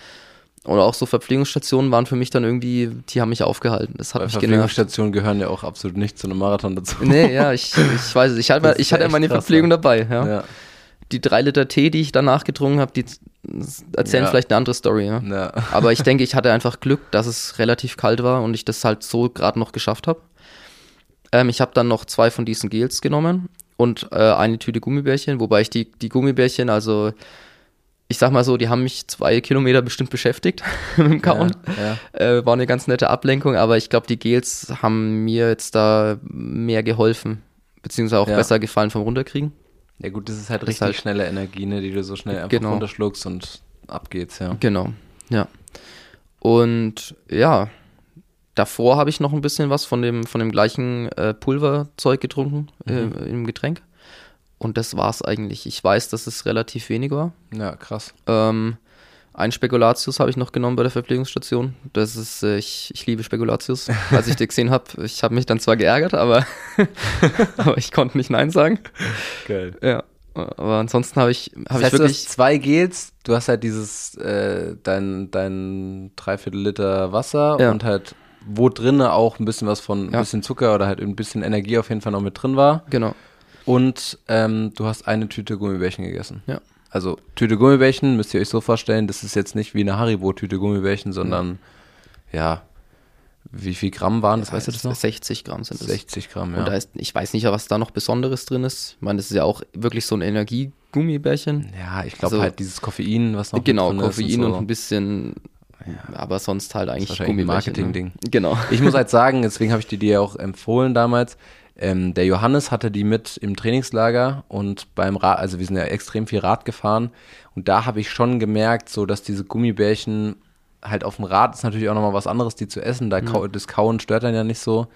Oder auch so Verpflegungsstationen waren für mich dann irgendwie, die haben mich aufgehalten. Das hat Weil mich genervt. Verpflegungsstationen gehören ja auch absolut nicht zu einem Marathon dazu. Nee, ja, ich, ich weiß es. Ich hatte, ich hatte ja meine krass, Verpflegung ja. dabei. Ja. Ja. Die drei Liter Tee, die ich danach getrunken habe, die erzählen vielleicht eine andere Story. (laughs) Aber ich denke, ich hatte einfach Glück, dass es relativ kalt war und ich das halt so gerade noch geschafft habe. Ähm, ich habe dann noch zwei von diesen Gels genommen und äh, eine Tüte Gummibärchen, wobei ich die, die Gummibärchen, also ich sag mal so, die haben mich zwei Kilometer bestimmt beschäftigt (laughs) mit dem Kauen. Ja, Äh, war eine ganz nette Ablenkung, aber ich glaube, die Gels haben mir jetzt da mehr geholfen, beziehungsweise auch Ja. besser gefallen vom Runterkriegen. ja gut, das ist halt Das ist richtig halt- schnelle Energie, ne, die du so schnell einfach Genau. runterschluckst und ab geht's, ja. Genau, ja. Und ja, davor habe ich noch ein bisschen was von dem, von dem gleichen äh, Pulverzeug getrunken Mhm. äh, im Getränk. Und das war's eigentlich. Ich weiß, dass es relativ wenig war. Ja, krass. Ähm, ein Spekulatius habe ich noch genommen bei der Verpflegungsstation. Das ist, äh, ich, ich liebe Spekulatius. (laughs) Als ich den gesehen habe, ich habe mich dann zwar geärgert, aber, (laughs) aber ich konnte nicht Nein sagen. Geil. Ja. Aber ansonsten habe ich, Das habe ich heißt, du wirklich. hast zwei Gels, du hast halt dieses, äh, dein, dein Dreiviertel Liter Wasser Ja. und halt, wo drinne auch ein bisschen was von, ein Ja. bisschen Zucker oder halt ein bisschen Energie auf jeden Fall noch mit drin war. Genau. Und ähm, du hast eine Tüte Gummibärchen gegessen. Ja. Also Tüte Gummibärchen müsst ihr euch so vorstellen, das ist jetzt nicht wie eine Haribo-Tüte Gummibärchen, sondern ja, wie viel Gramm waren das, weißt du das noch? 60 Gramm sind es. 60 Gramm, ja. Und da ist, ich weiß nicht, was da noch Besonderes drin ist. Ich meine, das ist ja auch wirklich so ein Energiegummibärchen. ja, ich glaube Also- halt dieses Koffein, was noch Genau, drin ist Koffein und, so. ein bisschen, aber sonst halt eigentlich Gummibärchen. Marketing-Ding. Ne? Genau. Ich muss halt sagen, deswegen habe ich die dir ja auch empfohlen damals. Ähm, der Johannes hatte die mit im Trainingslager und beim Rad, also wir sind ja extrem viel Rad gefahren und da habe ich schon gemerkt, so dass diese Gummibärchen halt auf dem Rad ist natürlich auch nochmal was anderes, die zu essen. Da kau das Kauen stört dann ja nicht so.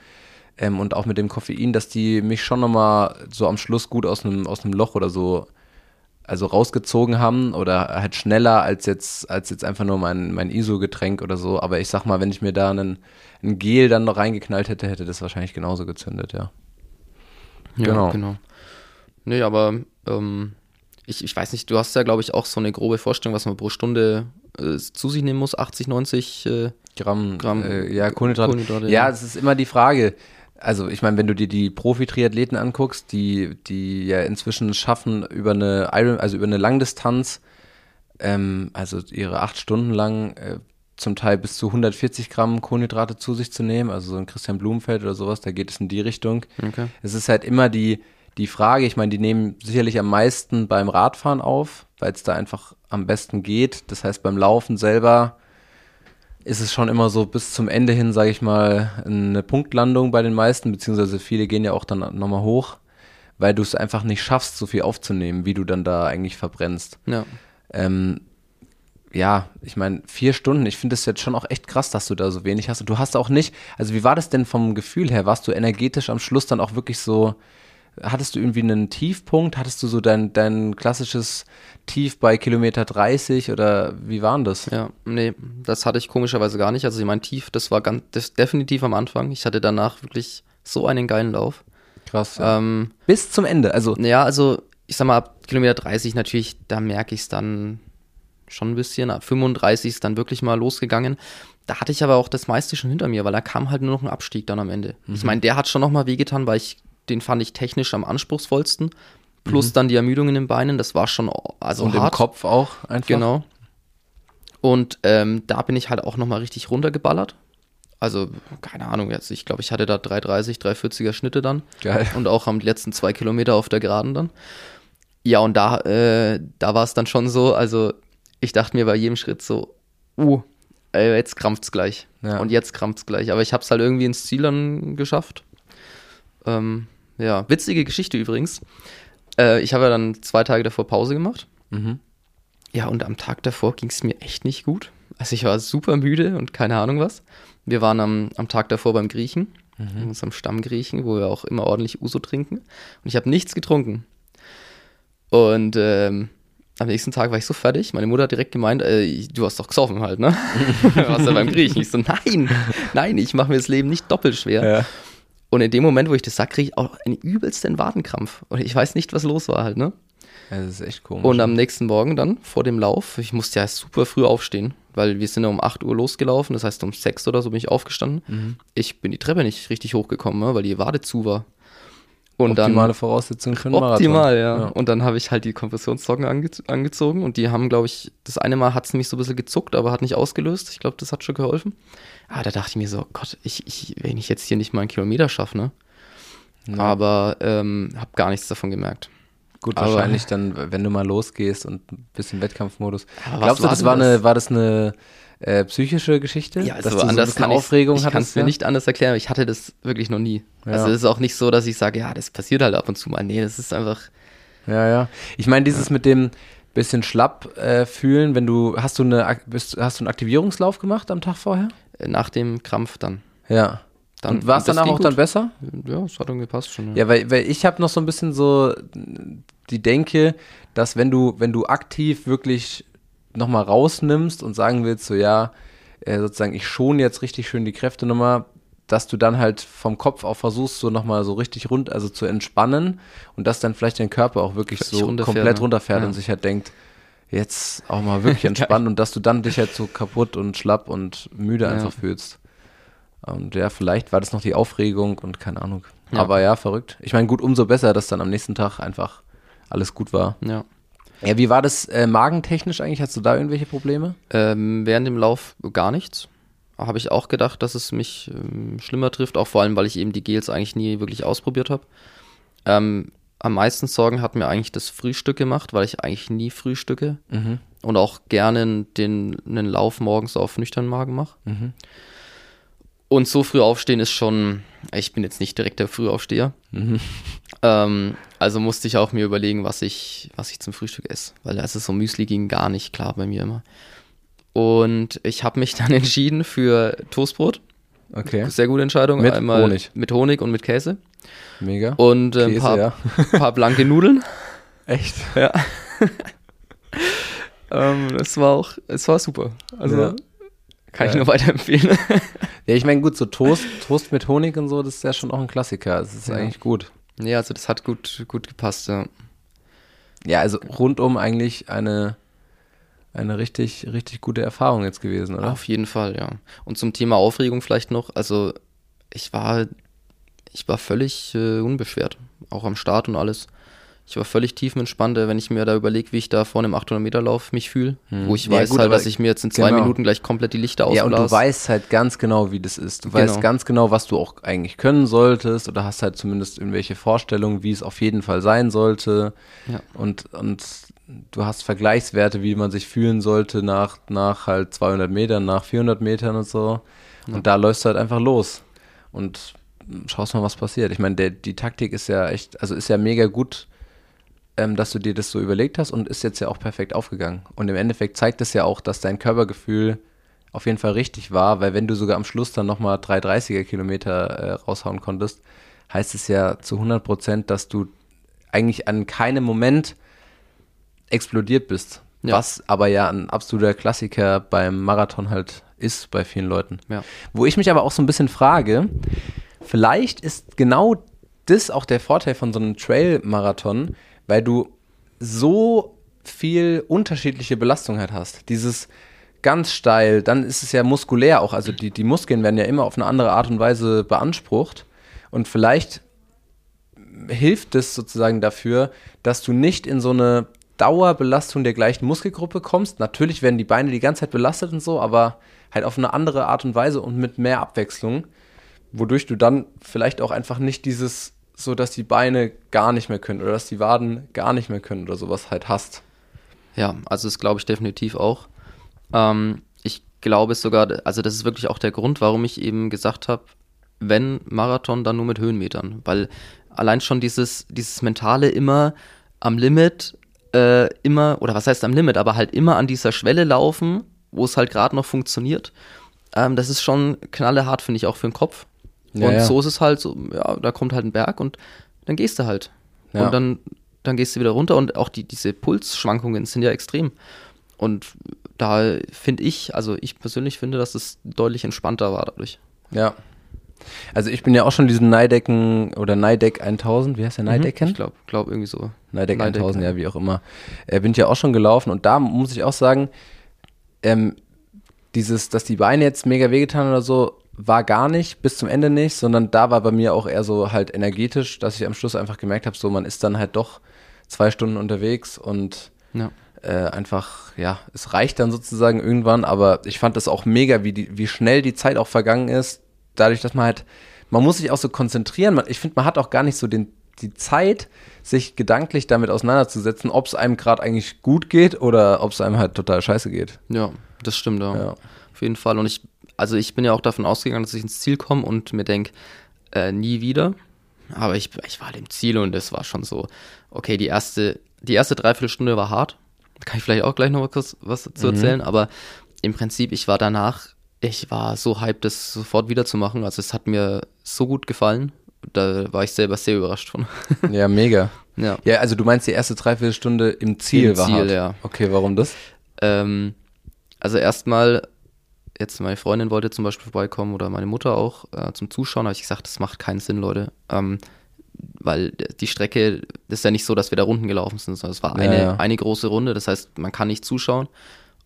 Ähm, und auch mit dem Koffein, dass die mich schon nochmal so am Schluss gut aus einem aus einem Loch oder so also rausgezogen haben oder halt schneller als jetzt, als jetzt einfach nur mein, mein ISO-Getränk oder so. Aber ich sag mal, wenn ich mir da einen, ein Gel dann noch reingeknallt hätte, hätte das wahrscheinlich genauso gezündet, ja. Ja, Genau. genau. Nee, aber ähm, ich, ich weiß nicht, du hast ja, glaube ich, auch so eine grobe Vorstellung, was man pro Stunde äh, zu sich nehmen muss. 80, 90 äh, Gramm, Gramm äh, ja, Kohlenhydrate. Kohlenhydrate, ja, ja. es ist immer die Frage. Also, ich meine, wenn du dir die Profi-Triathleten anguckst, die, die ja inzwischen schaffen, über eine Iron, also über eine Langdistanz, ähm, also ihre acht Stunden lang, äh, zum Teil bis zu 140 Gramm Kohlenhydrate zu sich zu nehmen, also so ein Christian Blumenfeld oder sowas, da geht es in die Richtung. Okay. Es ist halt immer die, die Frage, ich meine, die nehmen sicherlich am meisten beim Radfahren auf, weil es da einfach am besten geht. Das heißt, beim Laufen selber ist es schon immer so bis zum Ende hin, sage ich mal, eine Punktlandung bei den meisten, beziehungsweise viele gehen ja auch dann nochmal hoch, weil du es einfach nicht schaffst, so viel aufzunehmen, wie du dann da eigentlich verbrennst. Ja. Ähm, ja, ich meine, vier Stunden, ich finde es jetzt schon auch echt krass, dass du da so wenig hast. Und du hast auch nicht, also wie war das denn vom Gefühl her? Warst du energetisch am Schluss dann auch wirklich so, hattest du irgendwie einen Tiefpunkt? Hattest du so dein, dein klassisches Tief bei Kilometer 30 oder wie war denn das? Ja, nee, das hatte ich komischerweise gar nicht. Also mein Tief, das war ganz das definitiv am Anfang. Ich hatte danach wirklich so einen geilen Lauf. Krass. Ja. Ähm, Bis zum Ende, also ja, also ich sag mal, ab Kilometer 30 natürlich, da merke ich es dann schon ein bisschen. Ab 35 ist dann wirklich mal losgegangen. Da hatte ich aber auch das meiste schon hinter mir, weil da kam halt nur noch ein Abstieg dann am Ende. Ich meine, der hat schon noch mal wehgetan, weil ich den fand ich technisch am anspruchsvollsten. Plus dann die Ermüdung in den Beinen, das war schon also und hart. im Kopf auch einfach. Genau. Und ähm, da bin ich halt auch nochmal richtig runtergeballert. Also, keine Ahnung, jetzt, ich glaube, ich hatte da 330, 340er Schnitte dann. Geil. Und auch am letzten zwei Kilometer auf der Geraden dann. Ja, und da, äh, da war es dann schon so, also ich dachte mir bei jedem Schritt so, uh, ey, jetzt krampft's gleich. Ja. Und jetzt krampft's gleich. Aber ich hab's halt irgendwie ins Ziel dann geschafft. Ähm, ja, witzige Geschichte übrigens. Äh, ich habe ja dann zwei Tage davor Pause gemacht. Mhm. Ja, und am Tag davor ging's mir echt nicht gut. Also ich war super müde und keine Ahnung was. Wir waren am, am Tag davor beim Griechen, Mhm. in unserem Stammgriechen, wo wir auch immer ordentlich Uso trinken. Und ich habe nichts getrunken. Und ähm, am nächsten Tag war ich so fertig. Meine Mutter hat direkt gemeint, äh, du hast doch gesoffen halt, ne? (laughs) du warst ja beim Griechen. Ich so, nein, nein, ich mache mir das Leben nicht doppelt schwer. Ja. Und in dem Moment, wo ich das sag, kriege ich auch einen übelsten Wadenkrampf. Und ich weiß nicht, was los war halt, ne? ja, das ist echt komisch. Und am nächsten Morgen dann, vor dem Lauf, ich musste ja super früh aufstehen, weil wir sind ja um 8 Uhr losgelaufen, das heißt um 6 oder so bin ich aufgestanden. Mhm. Ich bin die Treppe nicht richtig hochgekommen, ne, weil die Wade zu war. Und Optimale dann, Voraussetzungen für einen optimal, Marathon. ja. Und dann habe ich halt die Kompressionssocken ange angezogen und die haben, glaube ich, das eine Mal hat es mich so ein bisschen gezuckt, aber hat nicht ausgelöst. Ich glaube, das hat schon geholfen. Aber da dachte ich mir so, Gott, ich, ich, wenn ich jetzt hier nicht mal einen Kilometer schaffe, ne? Ja. Aber ähm, habe gar nichts davon gemerkt. Gut, Aber- wahrscheinlich dann, wenn du mal losgehst und ein bisschen Wettkampfmodus. Glaubst du, das war, das? eine, war das eine äh, psychische Geschichte? Ja, also Dass du so anders kann Aufregung ich kann es mir ja? nicht anders erklären. Ich hatte das wirklich noch nie. Ja. Also es ist auch nicht so, dass ich sage, ja, das passiert halt ab und zu mal. Nee, das ist einfach, Ja, ja. Ich meine, dieses mit dem bisschen schlapp äh, fühlen, wenn du, hast du eine, bist, hast du einen Aktivierungslauf gemacht am Tag vorher? äh, nach dem Krampf dann. Ja. dann und war es danach auch dann gut. besser? Ja, es hat irgendwie gepasst schon. Ja, weil, weil ich habe noch so ein bisschen so die Denke, dass wenn du, wenn du aktiv wirklich nochmal rausnimmst und sagen willst, so ja, äh, sozusagen, ich schon jetzt richtig schön die Kräfte nochmal, dass du dann halt vom Kopf auch versuchst, so nochmal so richtig rund, also zu entspannen und dass dann vielleicht dein Körper auch wirklich so runterfährt, komplett ne? runterfährt Ja. und sich halt denkt, jetzt auch mal wirklich (laughs) entspannen und dass du dann dich halt so kaputt und schlapp und müde Ja. einfach fühlst. Und ja, vielleicht war das noch die Aufregung und keine Ahnung. Ja. Aber ja, verrückt. Ich meine, gut, umso besser, dass dann am nächsten Tag einfach alles gut war. Ja. Ja, wie war das äh, magentechnisch eigentlich? Hast du da irgendwelche Probleme? Ähm, während dem Lauf gar nichts. Habe ich auch gedacht, dass es mich ähm, schlimmer trifft, auch vor allem, weil ich eben die Gels eigentlich nie wirklich ausprobiert habe. Ähm, am meisten Sorgen hat mir eigentlich das Frühstück gemacht, weil ich eigentlich nie frühstücke Mhm. und auch gerne den, einen Lauf morgens auf nüchternen Magen mache. Mhm. Und so früh aufstehen ist schon, ich bin jetzt nicht direkt der Frühaufsteher. Mhm. Ähm, also musste ich auch mir überlegen, was ich, was ich zum Frühstück esse. Weil also so Müsli ging gar nicht klar bei mir immer. Und ich habe mich (laughs) dann entschieden für Toastbrot. Okay, Sehr gute Entscheidung. Mit Einmal Honig. Mit Honig und mit Käse. mega. Und äh, ein Käse, paar, ja. (laughs) paar blanke Nudeln. Echt? Ja. (laughs) ähm, das war auch, es war super. Also Ja. Kann ich Ja. nur weiterempfehlen. (laughs) Ja, ich meine, gut, so Toast, (laughs) Toast mit Honig und so, das ist ja schon auch ein Klassiker. Das ist Ja. eigentlich gut. nee, also das hat gut, gut gepasst, ja. Ja, also rundum eigentlich eine, eine richtig, richtig gute Erfahrung jetzt gewesen, oder? Auf jeden Fall, ja. Und zum Thema Aufregung vielleicht noch, also ich war, ich war völlig äh, unbeschwert, auch am Start und alles. Ich war völlig tiefenentspannt, äh, wenn ich mir da überlege, wie ich da vorne im 800-Meter-Lauf mich fühle, Hm. wo ich Ja, weiß gut, halt, dass ich mir jetzt in zwei genau. Minuten gleich komplett die Lichter Ja, und du weißt halt ganz genau, wie das ist. Du weißt Genau. ganz genau, was du auch eigentlich können solltest oder hast halt zumindest irgendwelche Vorstellungen, wie es auf jeden Fall sein sollte. Ja. Und, und du hast Vergleichswerte, wie man sich fühlen sollte nach, nach halt 200 Metern, nach 400 Metern und so. Und da läufst du halt einfach los und schaust mal, was passiert. Ich meine, der- die Taktik ist ja echt, also ist ja mega gut, ähm, dass du dir das so überlegt hast und ist jetzt ja auch perfekt aufgegangen. Und im Endeffekt zeigt es ja auch, dass dein Körpergefühl auf jeden Fall richtig war, weil wenn du sogar am Schluss dann nochmal 330er Kilometer äh, raushauen konntest, heißt es ja zu 100 Prozent, dass du eigentlich an keinem Moment explodiert bist. Ja. Was aber ja ein absoluter Klassiker beim Marathon halt ist bei vielen Leuten. Ja. Wo ich mich aber auch so ein bisschen frage, vielleicht ist genau das auch der Vorteil von so einem Trail-Marathon, weil du so viel unterschiedliche Belastung halt hast. Dieses ganz steil, dann ist es ja muskulär auch, also die, die Muskeln werden ja immer auf eine andere Art und Weise beansprucht und vielleicht hilft es sozusagen dafür, dass du nicht in so eine Dauerbelastung der gleichen Muskelgruppe kommst. Natürlich werden die Beine die ganze Zeit belastet und so, aber halt auf eine andere Art und Weise und mit mehr Abwechslung, wodurch du dann vielleicht auch einfach nicht dieses, so dass die Beine gar nicht mehr können oder dass die Waden gar nicht mehr können oder sowas halt hast. Ja, also das glaube ich definitiv auch. Ähm, ich glaube sogar, also das ist wirklich auch der Grund, warum ich eben gesagt habe, wenn Marathon, dann nur mit Höhenmetern. Weil allein schon dieses, dieses mentale immer am Limit, äh, immer, oder was heißt am Limit, aber halt immer an dieser Schwelle laufen, wo es halt gerade noch funktioniert. Ähm, das ist schon knallehart, finde ich, auch für den Kopf. Ja, und ja. so ist es halt so, ja, da kommt halt ein Berg und dann gehst du halt. Ja. Und dann, dann gehst du wieder runter und auch die, diese Pulsschwankungen sind ja extrem. Und da finde ich, also ich persönlich finde, dass es deutlich entspannter war dadurch. Ja. Also ich bin ja auch schon diesen Neidecken oder Neideck 1000, wie heißt der Neidecken? Ich glaube, glaub irgendwie so. Neideck Neideck, 1000, ja. ja, wie auch immer. Äh, bin ich ja auch schon gelaufen und da muss ich auch sagen, ähm, dieses, dass die Beine jetzt mega wehgetan oder so, war gar nicht, bis zum Ende nicht, sondern da war bei mir auch eher so halt energetisch, dass ich am Schluss einfach gemerkt habe, so man ist dann halt doch zwei Stunden unterwegs und Ja. äh, einfach, ja, es reicht dann sozusagen irgendwann, aber ich fand das auch mega, wie, die, wie schnell die Zeit auch vergangen ist, dadurch, dass man halt, man muss sich auch so konzentrieren, man, ich finde, man hat auch gar nicht so den, die Zeit, sich gedanklich damit auseinanderzusetzen, ob es einem gerade eigentlich gut geht oder ob es einem halt total scheiße geht. Ja, das stimmt, ja. Ja. Auf jeden Fall. Und ich, also ich bin ja auch davon ausgegangen, dass ich ins Ziel komme und mir denke, äh, nie wieder. Aber ich, ich war im Ziel und es war schon so, okay, die erste, die erste Dreiviertelstunde war hart. Da kann ich vielleicht auch gleich noch mal kurz was Mhm. zu erzählen, aber im Prinzip, ich war danach, ich war so hyped, das sofort wieder zu machen. Also es hat mir so gut gefallen. Da war ich selber sehr überrascht von. (laughs) Ja, mega. ja. Ja, also du meinst die erste Dreiviertelstunde im Ziel Im war Ziel, hart. ja. Okay, warum das? Ähm, also erstmal, jetzt meine Freundin wollte zum Beispiel vorbeikommen oder meine Mutter auch äh, zum Zuschauen, habe ich gesagt, das macht keinen Sinn, Leute. Ähm, weil die Strecke, das ist ja nicht so, dass wir da Runden gelaufen sind, sondern es war Ja, eine, ja. eine große Runde, das heißt, man kann nicht zuschauen.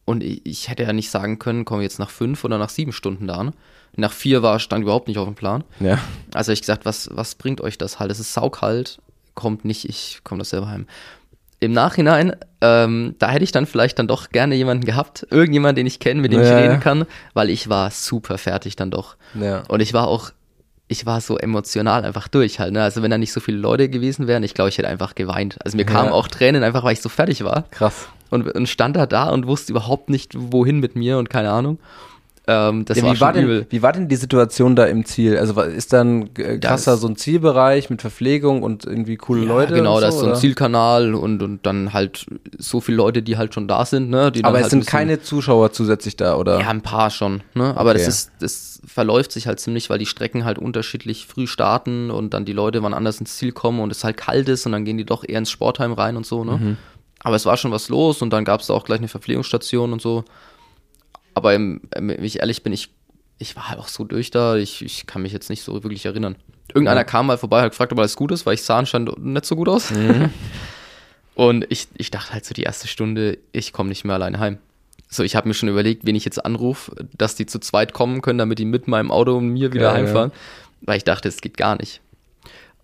Und ich, ich hätte ja nicht sagen können, kommen wir jetzt nach fünf oder nach sieben Stunden da an. Nach vier war stand überhaupt nicht auf dem Plan. Ja. Also ich gesagt, was, was bringt euch das halt? Es ist saukalt, kommt nicht, ich komme das selber heim. Im Nachhinein, ähm, da hätte ich dann vielleicht dann doch gerne jemanden gehabt, irgendjemand, den ich kenne, mit dem Ja, ich reden kann, weil ich war super fertig dann doch. Ja. Und ich war auch, ich war so emotional einfach durch halt. Ne? Also wenn da nicht so viele Leute gewesen wären, ich glaube, ich hätte einfach geweint. Also mir kamen Ja. auch Tränen, einfach weil ich so fertig war. Krass. Und, und stand da da und wusste überhaupt nicht, wohin mit mir und keine Ahnung. Ähm, das Ja, war wie, war denn, übel. wie war denn die Situation da im Ziel? Also ist dann äh, krasser so ein Zielbereich mit Verpflegung und irgendwie coole Leute? Genau, und da ist so ein oder? Zielkanal und, und dann halt so viele Leute, die halt schon da sind, ne? Aber es halt sind keine Zuschauer zusätzlich da, oder? Ja, ein paar schon, ne? Aber das Okay. ist, das verläuft sich halt ziemlich, weil die Strecken halt unterschiedlich früh starten und dann die Leute wann anders ins Ziel kommen und es halt kalt ist und dann gehen die doch eher ins Sportheim rein und so, ne? Mhm. Aber es war schon was los und dann gab es auch gleich eine Verpflegungsstation und so. Aber im, ähm, wenn ich ehrlich bin, ich, ich war halt auch so durch da, ich, ich kann mich jetzt nicht so wirklich erinnern. Irgendeiner kam mal vorbei, hat gefragt, ob alles gut ist, weil ich sah anscheinend nicht so gut aus. Mhm. (laughs) Und ich, ich dachte halt so die erste Stunde, ich komme nicht mehr alleine heim. So, ich habe mir schon überlegt, wen ich jetzt anrufe, dass die zu zweit kommen können, damit die mit meinem Auto und mir wieder Ja, heimfahren. Weil ich dachte, es geht gar nicht.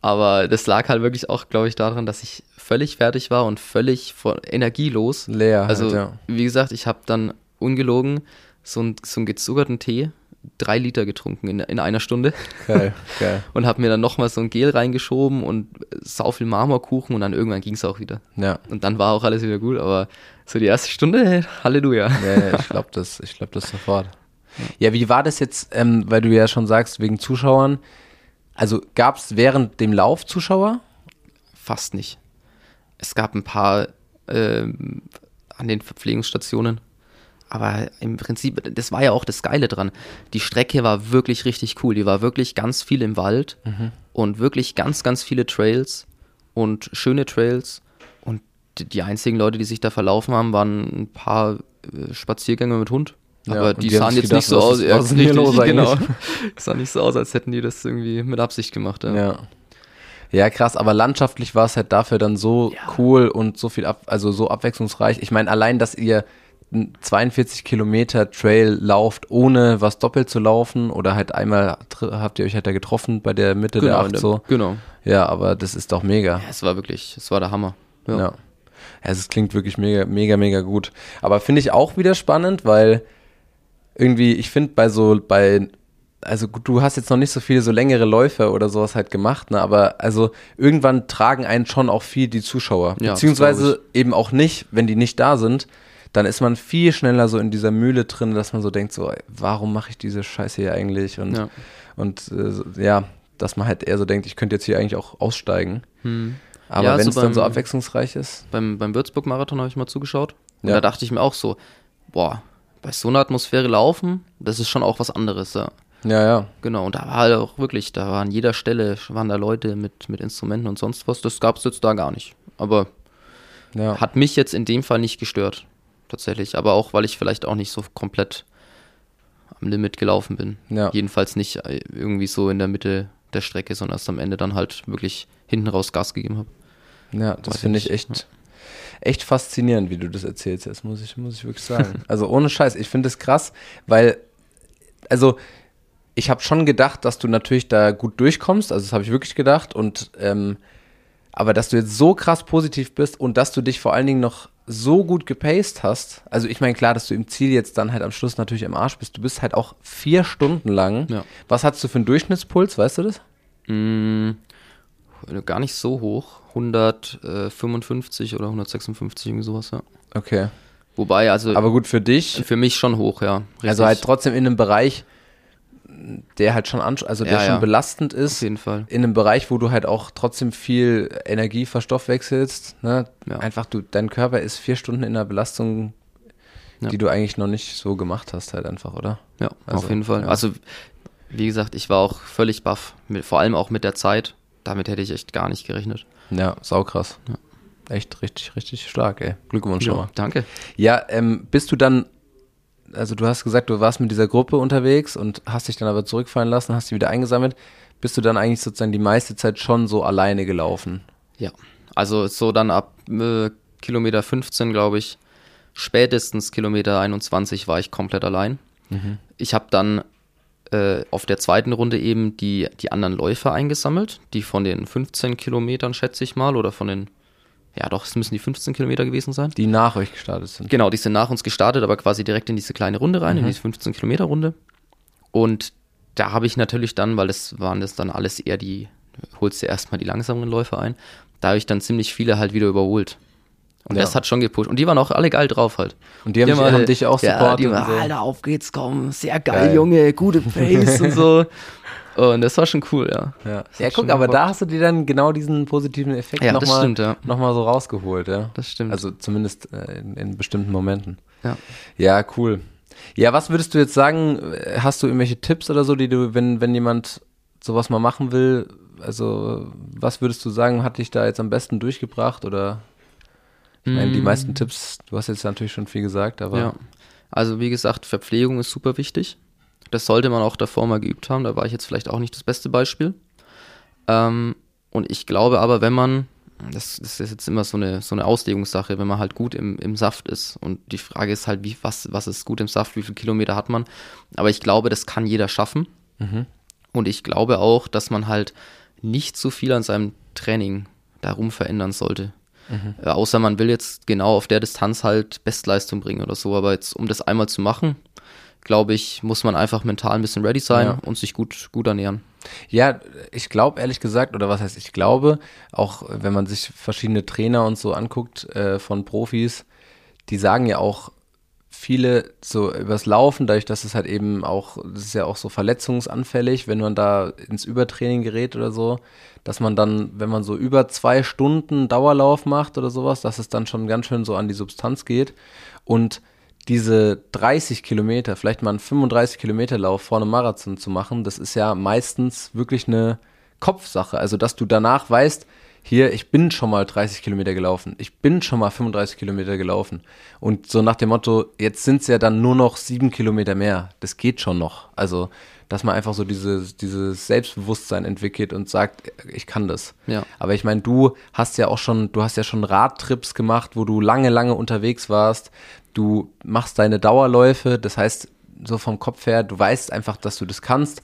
Aber das lag halt wirklich auch, glaube ich, daran, dass ich völlig fertig war und völlig von energielos. Leer halt, Also, ja. wie gesagt, ich habe dann ungelogen so, ein, so einen gezuckerten Tee, drei Liter getrunken in, in einer Stunde Geil, (laughs) geil. und habe mir dann nochmal so ein Gel reingeschoben und sau viel Marmorkuchen und dann irgendwann ging es auch wieder. Ja. Und dann war auch alles wieder gut, aber so die erste Stunde, (laughs) Halleluja. Ja, ja, ich glaube das, ich glaube das sofort. Ja, wie war das jetzt, ähm, weil du ja schon sagst, wegen Zuschauern? Also gab es während dem Lauf Zuschauer? Fast nicht. Es gab ein paar ähm, an den Verpflegungsstationen, aber im Prinzip, das war ja auch das Geile dran. Die Strecke war wirklich richtig cool. Die war wirklich ganz viel im Wald und wirklich ganz, ganz viele Trails und schöne Trails. Und die, einzigen Leute, die sich da verlaufen haben, waren ein paar äh, Spaziergänger mit Hund. Ja, Aber und die, sahen jetzt gedacht, nicht so was aus. ja, was hier richtig, los (laughs) eigentlich? genau. sah nicht so aus, als hätten die das irgendwie mit Absicht gemacht. Ja. Ja. Ja, krass, aber landschaftlich war es halt dafür dann so Ja. cool und so viel ab, also so abwechslungsreich. Ich meine, allein, dass ihr 42 Kilometer Trail lauft, ohne was doppelt zu laufen oder halt einmal habt ihr euch halt da getroffen bei der Mitte der Genau, Acht in so. genau. Ja, aber das ist doch mega. Ja, es war wirklich, es war der Hammer. Ja. ja. es klingt wirklich mega, mega, mega gut. Aber finde ich auch wieder spannend, weil irgendwie, ich finde bei so, bei, also du hast jetzt noch nicht so viele so längere Läufe oder sowas halt gemacht, ne? Aber also irgendwann tragen einen schon auch viel die Zuschauer. Ja, Beziehungsweise eben auch nicht, wenn die nicht da sind. Dann ist man viel schneller so in dieser Mühle drin, dass man so denkt, so, ey, warum mache ich diese Scheiße hier eigentlich? Und Ja. und äh, ja, dass man halt eher so denkt, ich könnte jetzt hier eigentlich auch aussteigen. Hm. Aber Ja, wenn so es dann so beim- abwechslungsreich ist, Beim, beim Würzburg-Marathon habe ich mal zugeschaut. Und Ja. da dachte ich mir auch so, boah, bei so einer Atmosphäre laufen, das ist schon auch was anderes, ja. ja, ja, Genau, und da war halt auch wirklich, da war an jeder Stelle, waren da Leute mit, mit Instrumenten und sonst was. Das gab es jetzt da gar nicht. Aber ja. hat mich jetzt in dem Fall nicht gestört, tatsächlich. Aber auch, weil ich vielleicht auch nicht so komplett am Limit gelaufen bin. Ja. Jedenfalls nicht äh, irgendwie so in der Mitte der Strecke, sondern erst am Ende dann halt wirklich hinten raus Gas gegeben habe. Ja, das finde ich ich echt, echt faszinierend, wie du das erzählst. Das muss ich, muss ich wirklich sagen. (laughs) also ohne Scheiß, ich finde es krass, weil, also ich habe schon gedacht, dass du natürlich da gut durchkommst. Also das habe ich wirklich gedacht. Und ähm, aber dass du jetzt so krass positiv bist und dass du dich vor allen Dingen noch so gut gepaced hast. Also ich meine, klar, dass du im Ziel jetzt dann halt am Schluss natürlich im Arsch bist. Du bist halt auch vier Stunden lang. Ja. Was hast du für einen Durchschnittspuls, weißt du das? Mm, gar nicht so hoch. 155 oder 156, irgendwie sowas, ja. Okay. Wobei, also Aber gut für dich. für mich schon hoch, ja. Richtig. Also halt trotzdem in einem Bereich, der halt schon also der Ja, schon ja. belastend Auf ist. jeden Fall. In einem Bereich, wo du halt auch trotzdem viel Energie verstoffwechselst. Ne? Ja. Einfach, du, dein Körper ist vier Stunden in einer Belastung, Ja. die du eigentlich noch nicht so gemacht hast, halt einfach, oder? Ja, Also, auf jeden Fall. ja. Also, wie gesagt, ich war auch völlig baff. Vor allem auch mit der Zeit. Damit hätte ich echt gar nicht gerechnet. Ja, saukrass. Echt richtig, richtig stark, ey. Glückwunsch schon mal. danke. Ja, ähm, bist du dann, also du hast gesagt, du warst mit dieser Gruppe unterwegs und hast dich dann aber zurückfallen lassen, hast die wieder eingesammelt. Bist du dann eigentlich sozusagen die meiste Zeit schon so alleine gelaufen? Ja. Also so dann ab äh, Kilometer 15, glaube ich, spätestens Kilometer 21 war ich komplett allein. Ich habe dann äh, auf der zweiten Runde eben die, die anderen Läufer eingesammelt, die von den 15 Kilometern, schätze ich mal, oder von den, ja doch, es müssen die 15 Kilometer gewesen sein. Die nach euch gestartet sind. Genau, die sind nach uns gestartet, aber quasi direkt in diese kleine Runde rein, in diese 15 Kilometer Runde. Und da habe ich natürlich dann, weil das waren das dann alles eher die, holst du erstmal die langsameren Läufer ein, da habe ich dann ziemlich viele halt wieder überholt. Und Ja. das hat schon gepusht. Und die waren auch alle geil drauf halt. Und die haben, dich, alle- haben dich auch Ja, supportet. die und waren. Alter, auf geht's, komm, sehr geil, Geil. Junge, gute Pace und so. (laughs) Und das war schon cool, ja. Ja, ja guck, aber da hast du dir dann genau diesen positiven Effekt Ja, nochmal stimmt, ja. noch mal so rausgeholt, ja. Das stimmt. Also zumindest äh, in, in bestimmten Momenten. Ja. Ja, cool. Ja, was würdest du jetzt sagen? Hast du irgendwelche Tipps oder so, die du, wenn, wenn jemand sowas mal machen will, also was würdest du sagen, hat dich da jetzt am besten durchgebracht? Oder ich meine, die meisten Tipps, du hast jetzt natürlich schon viel gesagt, aber Mm. Ja. Also wie gesagt, Verpflegung ist super wichtig. Das sollte man auch davor mal geübt haben. Da war ich jetzt vielleicht auch nicht das beste Beispiel. Ähm, und ich glaube aber, wenn man, das, das ist jetzt immer so eine, so eine Auslegungssache, wenn man halt gut im, im Saft ist. Und die Frage ist halt, wie, was, was ist gut im Saft, wie viele Kilometer hat man. Aber ich glaube, das kann jeder schaffen. Und ich glaube auch, dass man halt nicht so viel an seinem Training darum verändern sollte. Äh, außer man will jetzt genau auf der Distanz halt Bestleistung bringen oder so. Aber jetzt, um das einmal zu machen, glaube ich, muss man einfach mental ein bisschen ready sein Ja. und sich gut, gut ernähren. Ja, ich glaube ehrlich gesagt, oder was heißt ich glaube, auch wenn man sich verschiedene Trainer und so anguckt äh, von Profis, die sagen ja auch viele so übers Laufen, dadurch, dass es halt eben auch, das ist ja auch so verletzungsanfällig, wenn man da ins Übertraining gerät oder so, dass man dann, wenn man so über zwei Stunden Dauerlauf macht oder sowas, dass es dann schon ganz schön so an die Substanz geht und diese 30 Kilometer, vielleicht mal einen 35 Kilometer Lauf vor einem Marathon zu machen, das ist ja meistens wirklich eine Kopfsache. Also, dass du danach weißt, hier, ich bin schon mal 30 Kilometer gelaufen, ich bin schon mal 35 Kilometer gelaufen. Und so nach dem Motto, jetzt sind es ja dann nur noch sieben Kilometer mehr. Das geht schon noch. Also, dass man einfach so dieses, dieses Selbstbewusstsein entwickelt und sagt, ich kann das. Ja. Aber ich meine, du hast ja auch schon, du hast ja schon Radtrips gemacht, wo du lange, lange unterwegs warst. Du machst deine Dauerläufe, das heißt, so vom Kopf her, du weißt einfach, dass du das kannst.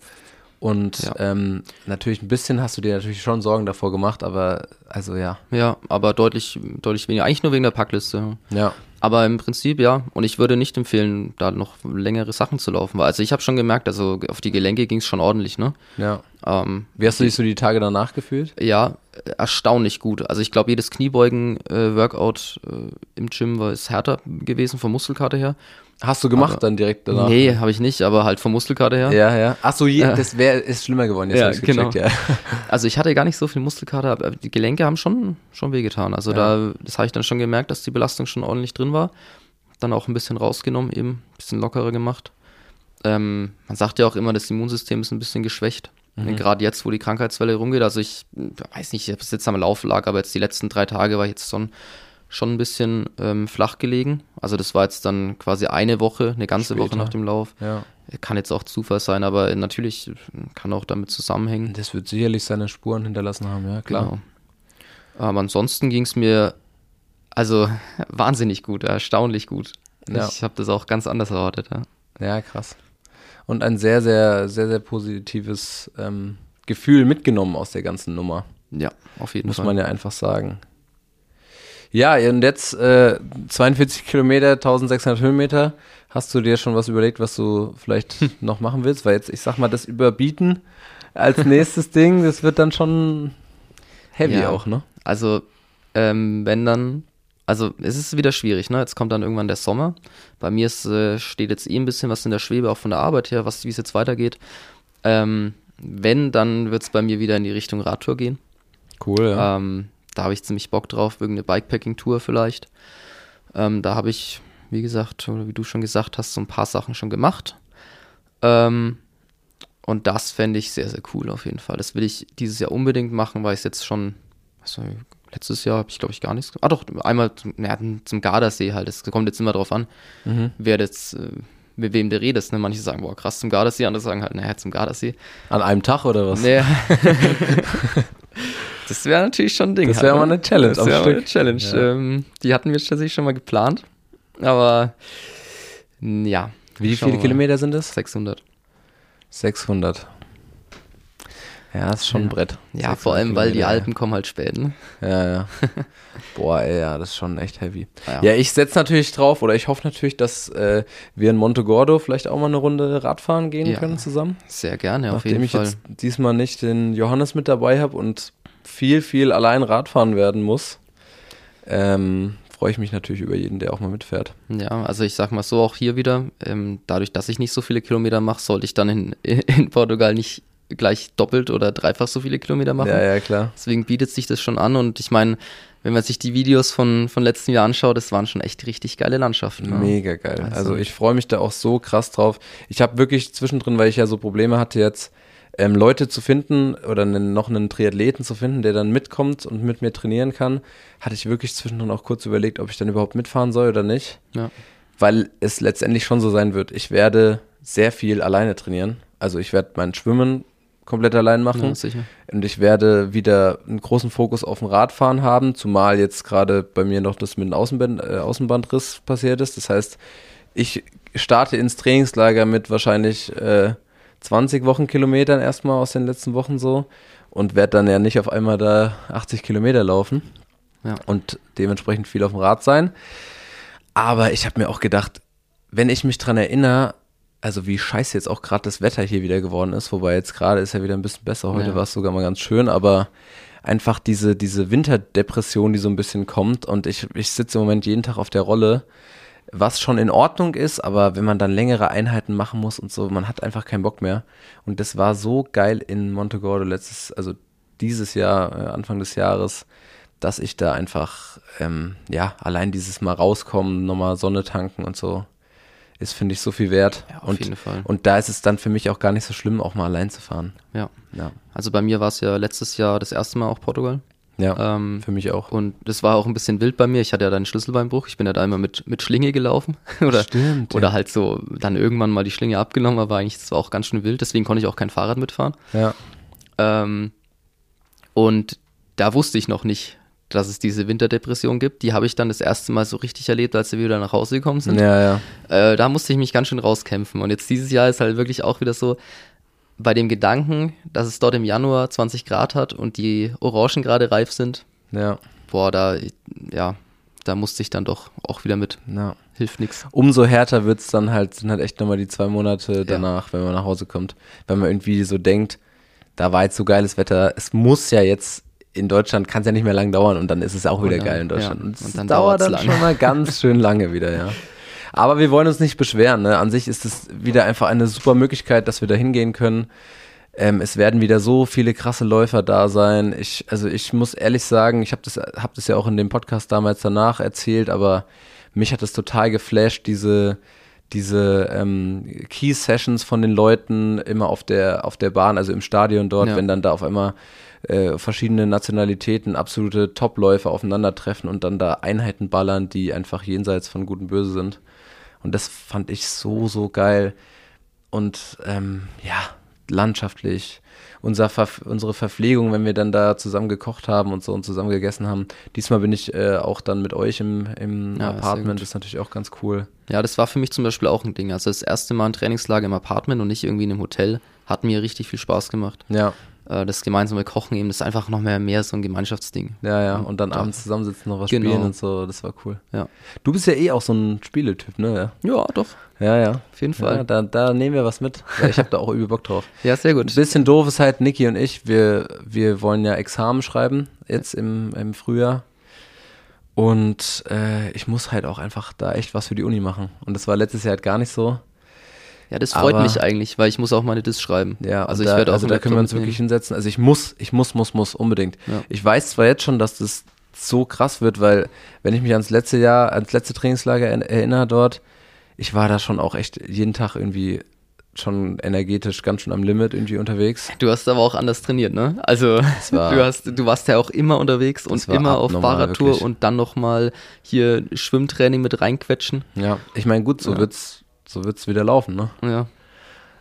Und Ja. ähm, natürlich ein bisschen hast du dir natürlich schon Sorgen davor gemacht, aber also ja. Ja, aber deutlich, deutlich weniger. Eigentlich nur wegen der Packliste. Ja. Aber im Prinzip ja. Und ich würde nicht empfehlen, da noch längere Sachen zu laufen. Weil also ich habe schon gemerkt, also auf die Gelenke ging es schon ordentlich, ne? Ja. Ähm, Wie hast du dich so die Tage danach gefühlt? ja, erstaunlich gut. Also ich glaube, jedes Kniebeugen-Workout äh, im Gym war ist härter gewesen vom Muskelkater her. Hast du gemacht Aber- dann direkt danach? Nee, habe ich nicht, aber halt vom Muskelkater her. Ja, ja. Ach so, je, Ja. das wäre ist schlimmer geworden. Jetzt Ja, genau. gecheckt, ja. (laughs) Also ich hatte gar nicht so viel Muskelkater, aber die Gelenke haben schon, schon wehgetan. Also Ja. da, das habe ich dann schon gemerkt, dass die Belastung schon ordentlich drin war. Dann auch ein bisschen rausgenommen, eben ein bisschen lockerer gemacht. Ähm, man sagt ja auch immer, das Immunsystem ist ein bisschen geschwächt. Mhm. Gerade jetzt, wo die Krankheitswelle rumgeht. Also ich weiß nicht, ob es jetzt am Lauf lag, aber jetzt die letzten drei Tage war ich jetzt schon, schon ein bisschen ähm, flach gelegen. Also das war jetzt dann quasi eine Woche, eine ganze Woche Später. nach dem Lauf. ja. Kann jetzt auch Zufall sein, aber natürlich kann auch damit zusammenhängen. Das wird sicherlich seine Spuren hinterlassen haben, ja, klar. Genau. Aber ansonsten ging es mir also (laughs) wahnsinnig gut, erstaunlich gut. Ja. Ich habe das auch ganz anders erwartet. Ja. Ja, krass. Und ein sehr, sehr, sehr, sehr positives ähm, Gefühl mitgenommen aus der ganzen Nummer. ja, auf jeden Muss Fall. man ja einfach sagen. Ja, und jetzt äh, 42 Kilometer, 1600 Höhenmeter. Hast du dir schon was überlegt, was du vielleicht noch machen willst? Weil jetzt, ich sag mal, das Überbieten als nächstes (laughs) Ding, das wird dann schon heavy Ja. auch, ne? Also, ähm, wenn dann, also es ist wieder schwierig, ne? Jetzt kommt dann irgendwann der Sommer. Bei mir ist, äh, steht jetzt eh ein bisschen was in der Schwebe, auch von der Arbeit her, was, wie es jetzt weitergeht. Ähm, wenn, dann wird es bei mir wieder in die Richtung Radtour gehen. Cool, ja. Ähm, da habe ich ziemlich Bock drauf, irgendeine Bikepacking-Tour vielleicht. Ähm, da habe ich, wie gesagt, oder wie du schon gesagt hast, so ein paar Sachen schon gemacht. Ähm, und das fände ich sehr, sehr cool auf jeden Fall. Das will ich dieses Jahr unbedingt machen, weil ich es jetzt schon, war, letztes Jahr habe ich glaube ich gar nichts gemacht. Ah doch, einmal zum, na, zum Gardasee halt. Es kommt jetzt immer drauf an, Mhm. wer jetzt, äh, mit wem du redest. Ne? Manche sagen, boah, krass zum Gardasee, andere sagen halt, naja, zum Gardasee. An einem Tag oder was? Nee. (laughs) (laughs) das wäre natürlich schon ein Ding. Das wäre mal eine Challenge Das wäre mal eine. Challenge. Ja. Ähm, die hatten wir tatsächlich schon mal geplant. Aber ja. Wie viele. Kilometer sind es? 600. 600. Ja, ist schon ein Brett. Ja, 600 vor allem, weil die Alpen kommen halt spät. Ne? Ja, ja. (laughs) Boah, ey, ja, das ist schon echt heavy. Ja. Ja, ich setze natürlich drauf oder ich hoffe natürlich, dass äh, wir in Montegordo vielleicht auch mal eine Runde Radfahren gehen Ja. können zusammen. Sehr gerne, auf jeden ich Fall. jetzt diesmal nicht den Johannes mit dabei habe und viel, viel allein Radfahren werden muss, ähm, freue ich mich natürlich über jeden, der auch mal mitfährt. Ja, also ich sag mal so, auch hier wieder, ähm, dadurch, dass ich nicht so viele Kilometer mache, sollte ich dann in, (laughs) in Portugal nicht gleich doppelt oder dreifach so viele Kilometer machen. Ja, ja, klar. Deswegen bietet sich das schon an und ich meine, wenn man sich die Videos von, von letzten Jahr anschaut, das waren schon echt richtig geile Landschaften. ne? Mega geil. Also- Also, ich freue mich da auch so krass drauf. Ich habe wirklich zwischendrin, weil ich ja so Probleme hatte jetzt, ähm, Leute zu finden oder einen, noch einen Triathleten zu finden, der dann mitkommt und mit mir trainieren kann, hatte ich wirklich zwischendrin auch kurz überlegt, ob ich dann überhaupt mitfahren soll oder nicht. Ja. Weil es letztendlich schon so sein wird. Ich werde sehr viel alleine trainieren. Also ich werde mein Schwimmen komplett allein machen. Ja. Und ich werde wieder einen großen Fokus auf dem Radfahren haben, zumal jetzt gerade bei mir noch das mit dem Außenband, äh, Außenbandriss passiert ist. Das heißt, ich starte ins Trainingslager mit wahrscheinlich äh, 20 Wochenkilometern erstmal aus den letzten Wochen so und werde dann ja nicht auf einmal da 80 Kilometer laufen Ja. und dementsprechend viel auf dem Rad sein. Aber ich habe mir auch gedacht, wenn ich mich dran erinnere, also wie scheiße jetzt auch gerade das Wetter hier wieder geworden ist, wobei jetzt gerade ist ja wieder ein bisschen besser, heute Ja. war es sogar mal ganz schön, aber einfach diese, diese Winterdepression, die so ein bisschen kommt und ich, ich sitze im Moment jeden Tag auf der Rolle, was schon in Ordnung ist, aber wenn man dann längere Einheiten machen muss und so, man hat einfach keinen Bock mehr. Und das war so geil in Montegordo letztes, also dieses Jahr, äh, Anfang des Jahres, dass ich da einfach, ähm, ja, allein dieses Mal rauskommen, nochmal Sonne tanken und so, ist, finde ich, so viel wert. Ja, auf und, jeden Fall. Und da ist es dann für mich auch gar nicht so schlimm, auch mal allein zu fahren. Ja. Ja, Also bei mir war es ja letztes Jahr das erste Mal auch Portugal. ja Ähm, für mich auch. und das war auch ein bisschen wild bei mir. Ich hatte ja da einen Schlüsselbeinbruch. Ich bin ja da einmal mit, mit Schlinge gelaufen. (laughs) oder, Stimmt, Oder halt so dann irgendwann mal die Schlinge abgenommen, aber eigentlich, das war auch ganz schön wild. Deswegen konnte ich auch kein Fahrrad mitfahren. Ja, Ähm, und da wusste ich noch nicht, dass es diese Winterdepression gibt. Die habe ich dann das erste Mal so richtig erlebt, als wir wieder nach Hause gekommen sind. ja, ja. Äh, da musste ich mich ganz schön rauskämpfen. Und jetzt dieses Jahr ist halt wirklich auch wieder so, bei dem Gedanken, dass es dort im Januar 20 Grad hat und die Orangen gerade reif sind, ja, boah, da, ja, da musste ich dann doch auch wieder mit. ja. Hilft nichts. umso härter wird's dann halt, sind halt echt nochmal die zwei Monate danach, wenn man nach Hause kommt. Wenn man irgendwie so denkt, da war jetzt so geiles Wetter, es muss ja jetzt in Deutschland kann es ja nicht mehr lang dauern und dann ist es auch wieder dann- geil in Deutschland. ja, und und dann dauert dann lang. schon mal ganz (laughs) schön lange wieder, ja. Aber wir wollen uns nicht beschweren. Ne? An sich ist es wieder einfach eine super Möglichkeit, dass wir da hingehen können. Ähm, es werden wieder so viele krasse Läufer da sein. Ich, also ich muss ehrlich sagen, ich habe das, hab das ja auch in dem Podcast damals danach erzählt, aber mich hat das total geflasht, diese, diese ähm, Key-Sessions von den Leuten immer auf der, auf der Bahn, also im Stadion dort, Ja. wenn dann da auf einmal äh, verschiedene Nationalitäten, absolute Topläufer aufeinandertreffen und dann da Einheiten ballern, die einfach jenseits von Gut und Böse sind. Und das fand ich so, so geil. Und ähm, ja, landschaftlich. Unser Verf unsere Verpflegung, wenn wir dann da zusammen gekocht haben und so und zusammen gegessen haben. Diesmal bin ich äh, auch dann mit euch im, im Ja, Apartment. Das ist natürlich auch ganz cool. Ja, das war für mich zum Beispiel auch ein Ding. Also das erste Mal ein Trainingslager im Apartment und nicht irgendwie in einem Hotel hat mir richtig viel Spaß gemacht. Ja, das gemeinsame Kochen eben, das ist einfach noch mehr, mehr so ein Gemeinschaftsding. ja, ja. Und dann Da- abends zusammensitzen, noch was Genau. spielen und so. Das war cool. Ja, Du bist ja eh auch so ein Spieletyp, ne? ja doch, Ja, ja. auf jeden Ja, Fall. da, da nehmen wir was mit. (laughs) Ja, ich habe da auch übel Bock drauf. Ja, sehr Ein gut. bisschen doof ist halt Niki und ich, wir, wir wollen ja Examen schreiben, jetzt im, im Frühjahr. Und äh, ich muss halt auch einfach da echt was für die Uni machen. Und das war letztes Jahr halt gar nicht so. Ja, das freut aber- mich eigentlich, weil ich muss auch meine Dis schreiben. Ja, also ich da, werde auch also da können wir uns wirklich hinsetzen. Also ich muss, ich muss, muss, muss, unbedingt. Ja. Ich weiß zwar jetzt schon, dass das so krass wird, weil wenn ich mich ans letzte Jahr, ans letzte Trainingslager er- erinnere dort, ich war da schon auch echt jeden Tag irgendwie schon energetisch ganz schön am Limit irgendwie unterwegs. Du hast aber auch anders trainiert, ne? Also war- (laughs) du hast, du warst ja auch immer unterwegs und immer auf Fahrradtour und dann nochmal hier Schwimmtraining mit reinquetschen. Ja, ich meine, gut, so Ja. wird's, so wird's wieder laufen, ne? Ja.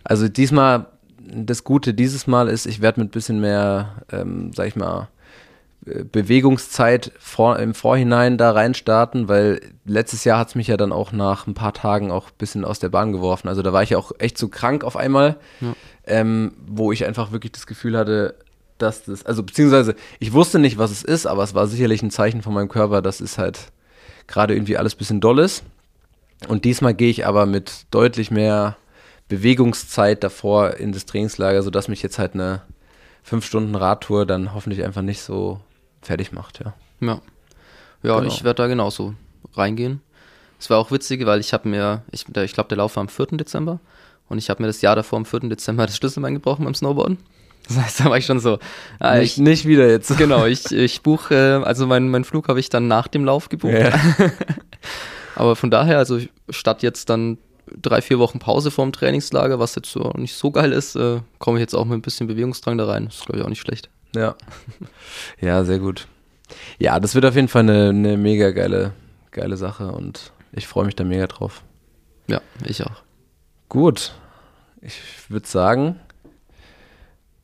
Also diesmal, das Gute dieses Mal ist, ich werde mit bisschen mehr, ähm, sag ich mal, äh, Bewegungszeit vor, im Vorhinein da reinstarten, weil letztes Jahr hat es mich ja dann auch nach ein paar Tagen auch ein bisschen aus der Bahn geworfen. Also da war ich ja auch echt so krank auf einmal, Ja. ähm, wo ich einfach wirklich das Gefühl hatte, dass das, also beziehungsweise ich wusste nicht, was es ist, aber es war sicherlich ein Zeichen von meinem Körper, dass es halt gerade irgendwie alles ein bisschen doll ist. Und diesmal gehe ich aber mit deutlich mehr Bewegungszeit davor in das Trainingslager, sodass mich jetzt halt eine 5 Stunden Radtour dann hoffentlich einfach nicht so fertig macht, ja. Ja. Ja, Genau. ich werde da genauso reingehen. Es war auch witzig, weil ich habe mir, ich, ich glaube, der Lauf war am 4. Dezember und ich habe mir das Jahr davor am 4. Dezember (laughs) das Schlüsselbein gebrochen beim Snowboarden. Das heißt, da war ich schon so, ah, nicht, ich, nicht wieder jetzt. genau, ich, ich buche, äh, also mein, mein Flug habe ich dann nach dem Lauf gebucht. Ja. (laughs) Aber von daher, also statt jetzt dann drei, vier Wochen Pause vorm Trainingslager, was jetzt so nicht so geil ist, äh, komme ich jetzt auch mit ein bisschen Bewegungsdrang da rein. Das ist, glaube ich, auch nicht schlecht. Ja. (laughs) Ja, sehr gut. Ja, das wird auf jeden Fall eine, eine mega geile, geile Sache und ich freue mich da mega drauf. Ja, ich auch. Gut. Ich würde sagen,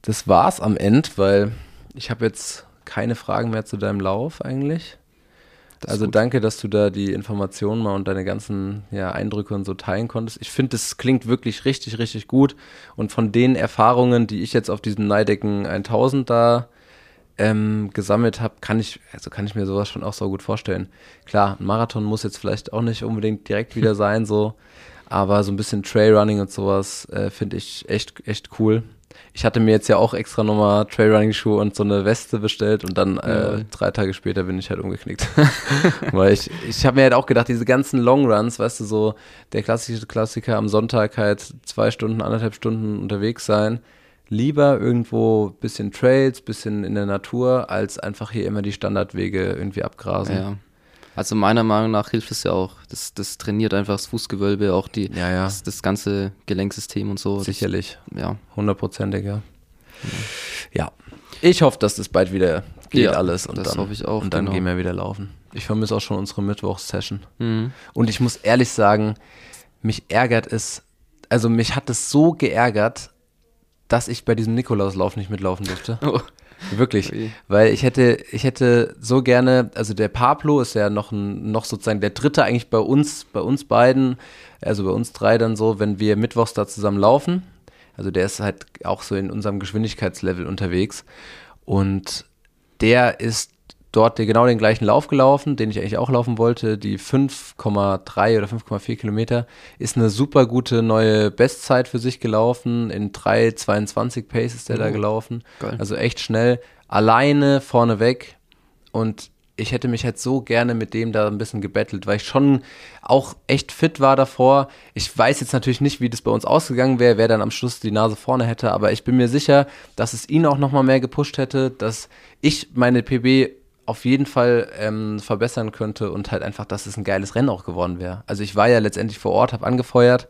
das war's am Ende, weil ich habe jetzt keine Fragen mehr zu deinem Lauf eigentlich. Also gut. danke, dass du da die Informationen mal und deine ganzen ja, Eindrücke und so teilen konntest. Ich finde, das klingt wirklich richtig, richtig gut. Und von den Erfahrungen, die ich jetzt auf diesem Neidecken 1000 da ähm, gesammelt habe, kann ich, also kann ich mir sowas schon auch so gut vorstellen. Klar, ein Marathon muss jetzt vielleicht auch nicht unbedingt direkt wieder (laughs) sein, so, aber so ein bisschen Trailrunning und sowas äh, finde ich echt, echt cool. Ich hatte mir jetzt ja auch extra nochmal Trailrunning-Schuhe und so eine Weste bestellt und dann äh, Jawohl. drei Tage später bin ich halt umgeknickt. (laughs) (laughs) Weil ich, ich habe mir halt auch gedacht, diese ganzen Longruns, weißt du, so der klassische Klassiker am Sonntag halt zwei Stunden, anderthalb Stunden unterwegs sein. Lieber irgendwo bisschen Trails, bisschen in der Natur, als einfach hier immer die Standardwege irgendwie abgrasen. Ja. Also meiner Meinung nach hilft es ja auch. Das, das trainiert einfach das Fußgewölbe, auch die, Ja, ja. Das, das ganze Gelenksystem und so. Das- Sicherlich. Ja. Hundertprozentig, ja. Ja. Ich hoffe, dass das bald wieder geht Ja, alles und das dann, hoffe ich auch, und dann genau. gehen wir wieder laufen. Ich vermisse auch schon unsere Mittwochssession. Mhm. Und ich muss ehrlich sagen, mich ärgert es, also mich hat es so geärgert, dass ich bei diesem Nikolauslauf nicht mitlaufen durfte. Oh. Wirklich. Ui. Weil ich hätte, ich hätte so gerne, also der Pablo ist ja noch ein, noch sozusagen der dritte eigentlich bei uns, bei uns beiden, also bei uns drei dann so, wenn wir mittwochs da zusammen laufen. Also der ist halt auch so in unserem Geschwindigkeitslevel unterwegs. Und der ist dort genau den gleichen Lauf gelaufen, den ich eigentlich auch laufen wollte. Die 5,3 oder 5,4 Kilometer ist eine super gute neue Bestzeit für sich gelaufen. In 3,22 Pace ist der oh, da gelaufen. Geil. Also echt schnell. Alleine vorneweg. Und ich hätte mich halt so gerne mit dem da ein bisschen gebettelt, weil ich schon auch echt fit war davor. Ich weiß jetzt natürlich nicht, wie das bei uns ausgegangen wäre, wer dann am Schluss die Nase vorne hätte, aber ich bin mir sicher, dass es ihn auch nochmal mehr gepusht hätte, dass ich meine PB auf jeden Fall ähm, verbessern könnte und halt einfach, dass es ein geiles Rennen auch geworden wäre. Also ich war ja letztendlich vor Ort, habe angefeuert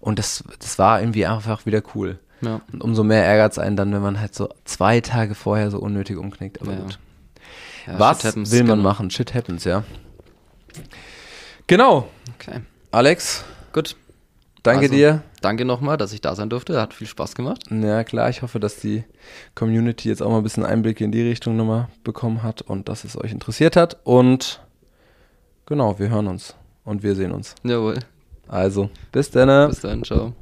und das, das war irgendwie einfach wieder cool. Ja. Und umso mehr ärgert es einen dann, wenn man halt so zwei Tage vorher so unnötig umknickt. Aber ja. gut. Ja, Was happens, will man genau. machen? Shit happens, ja. Genau. Okay. Alex. Gut. Danke also, dir. Danke nochmal, dass ich da sein durfte. Hat viel Spaß gemacht. Ja, klar. Ich hoffe, dass die Community jetzt auch mal ein bisschen Einblicke in die Richtung nochmal bekommen hat und dass es euch interessiert hat. Und genau, wir hören uns und wir sehen uns. Jawohl. Also, bis dann. Bis dann, ciao.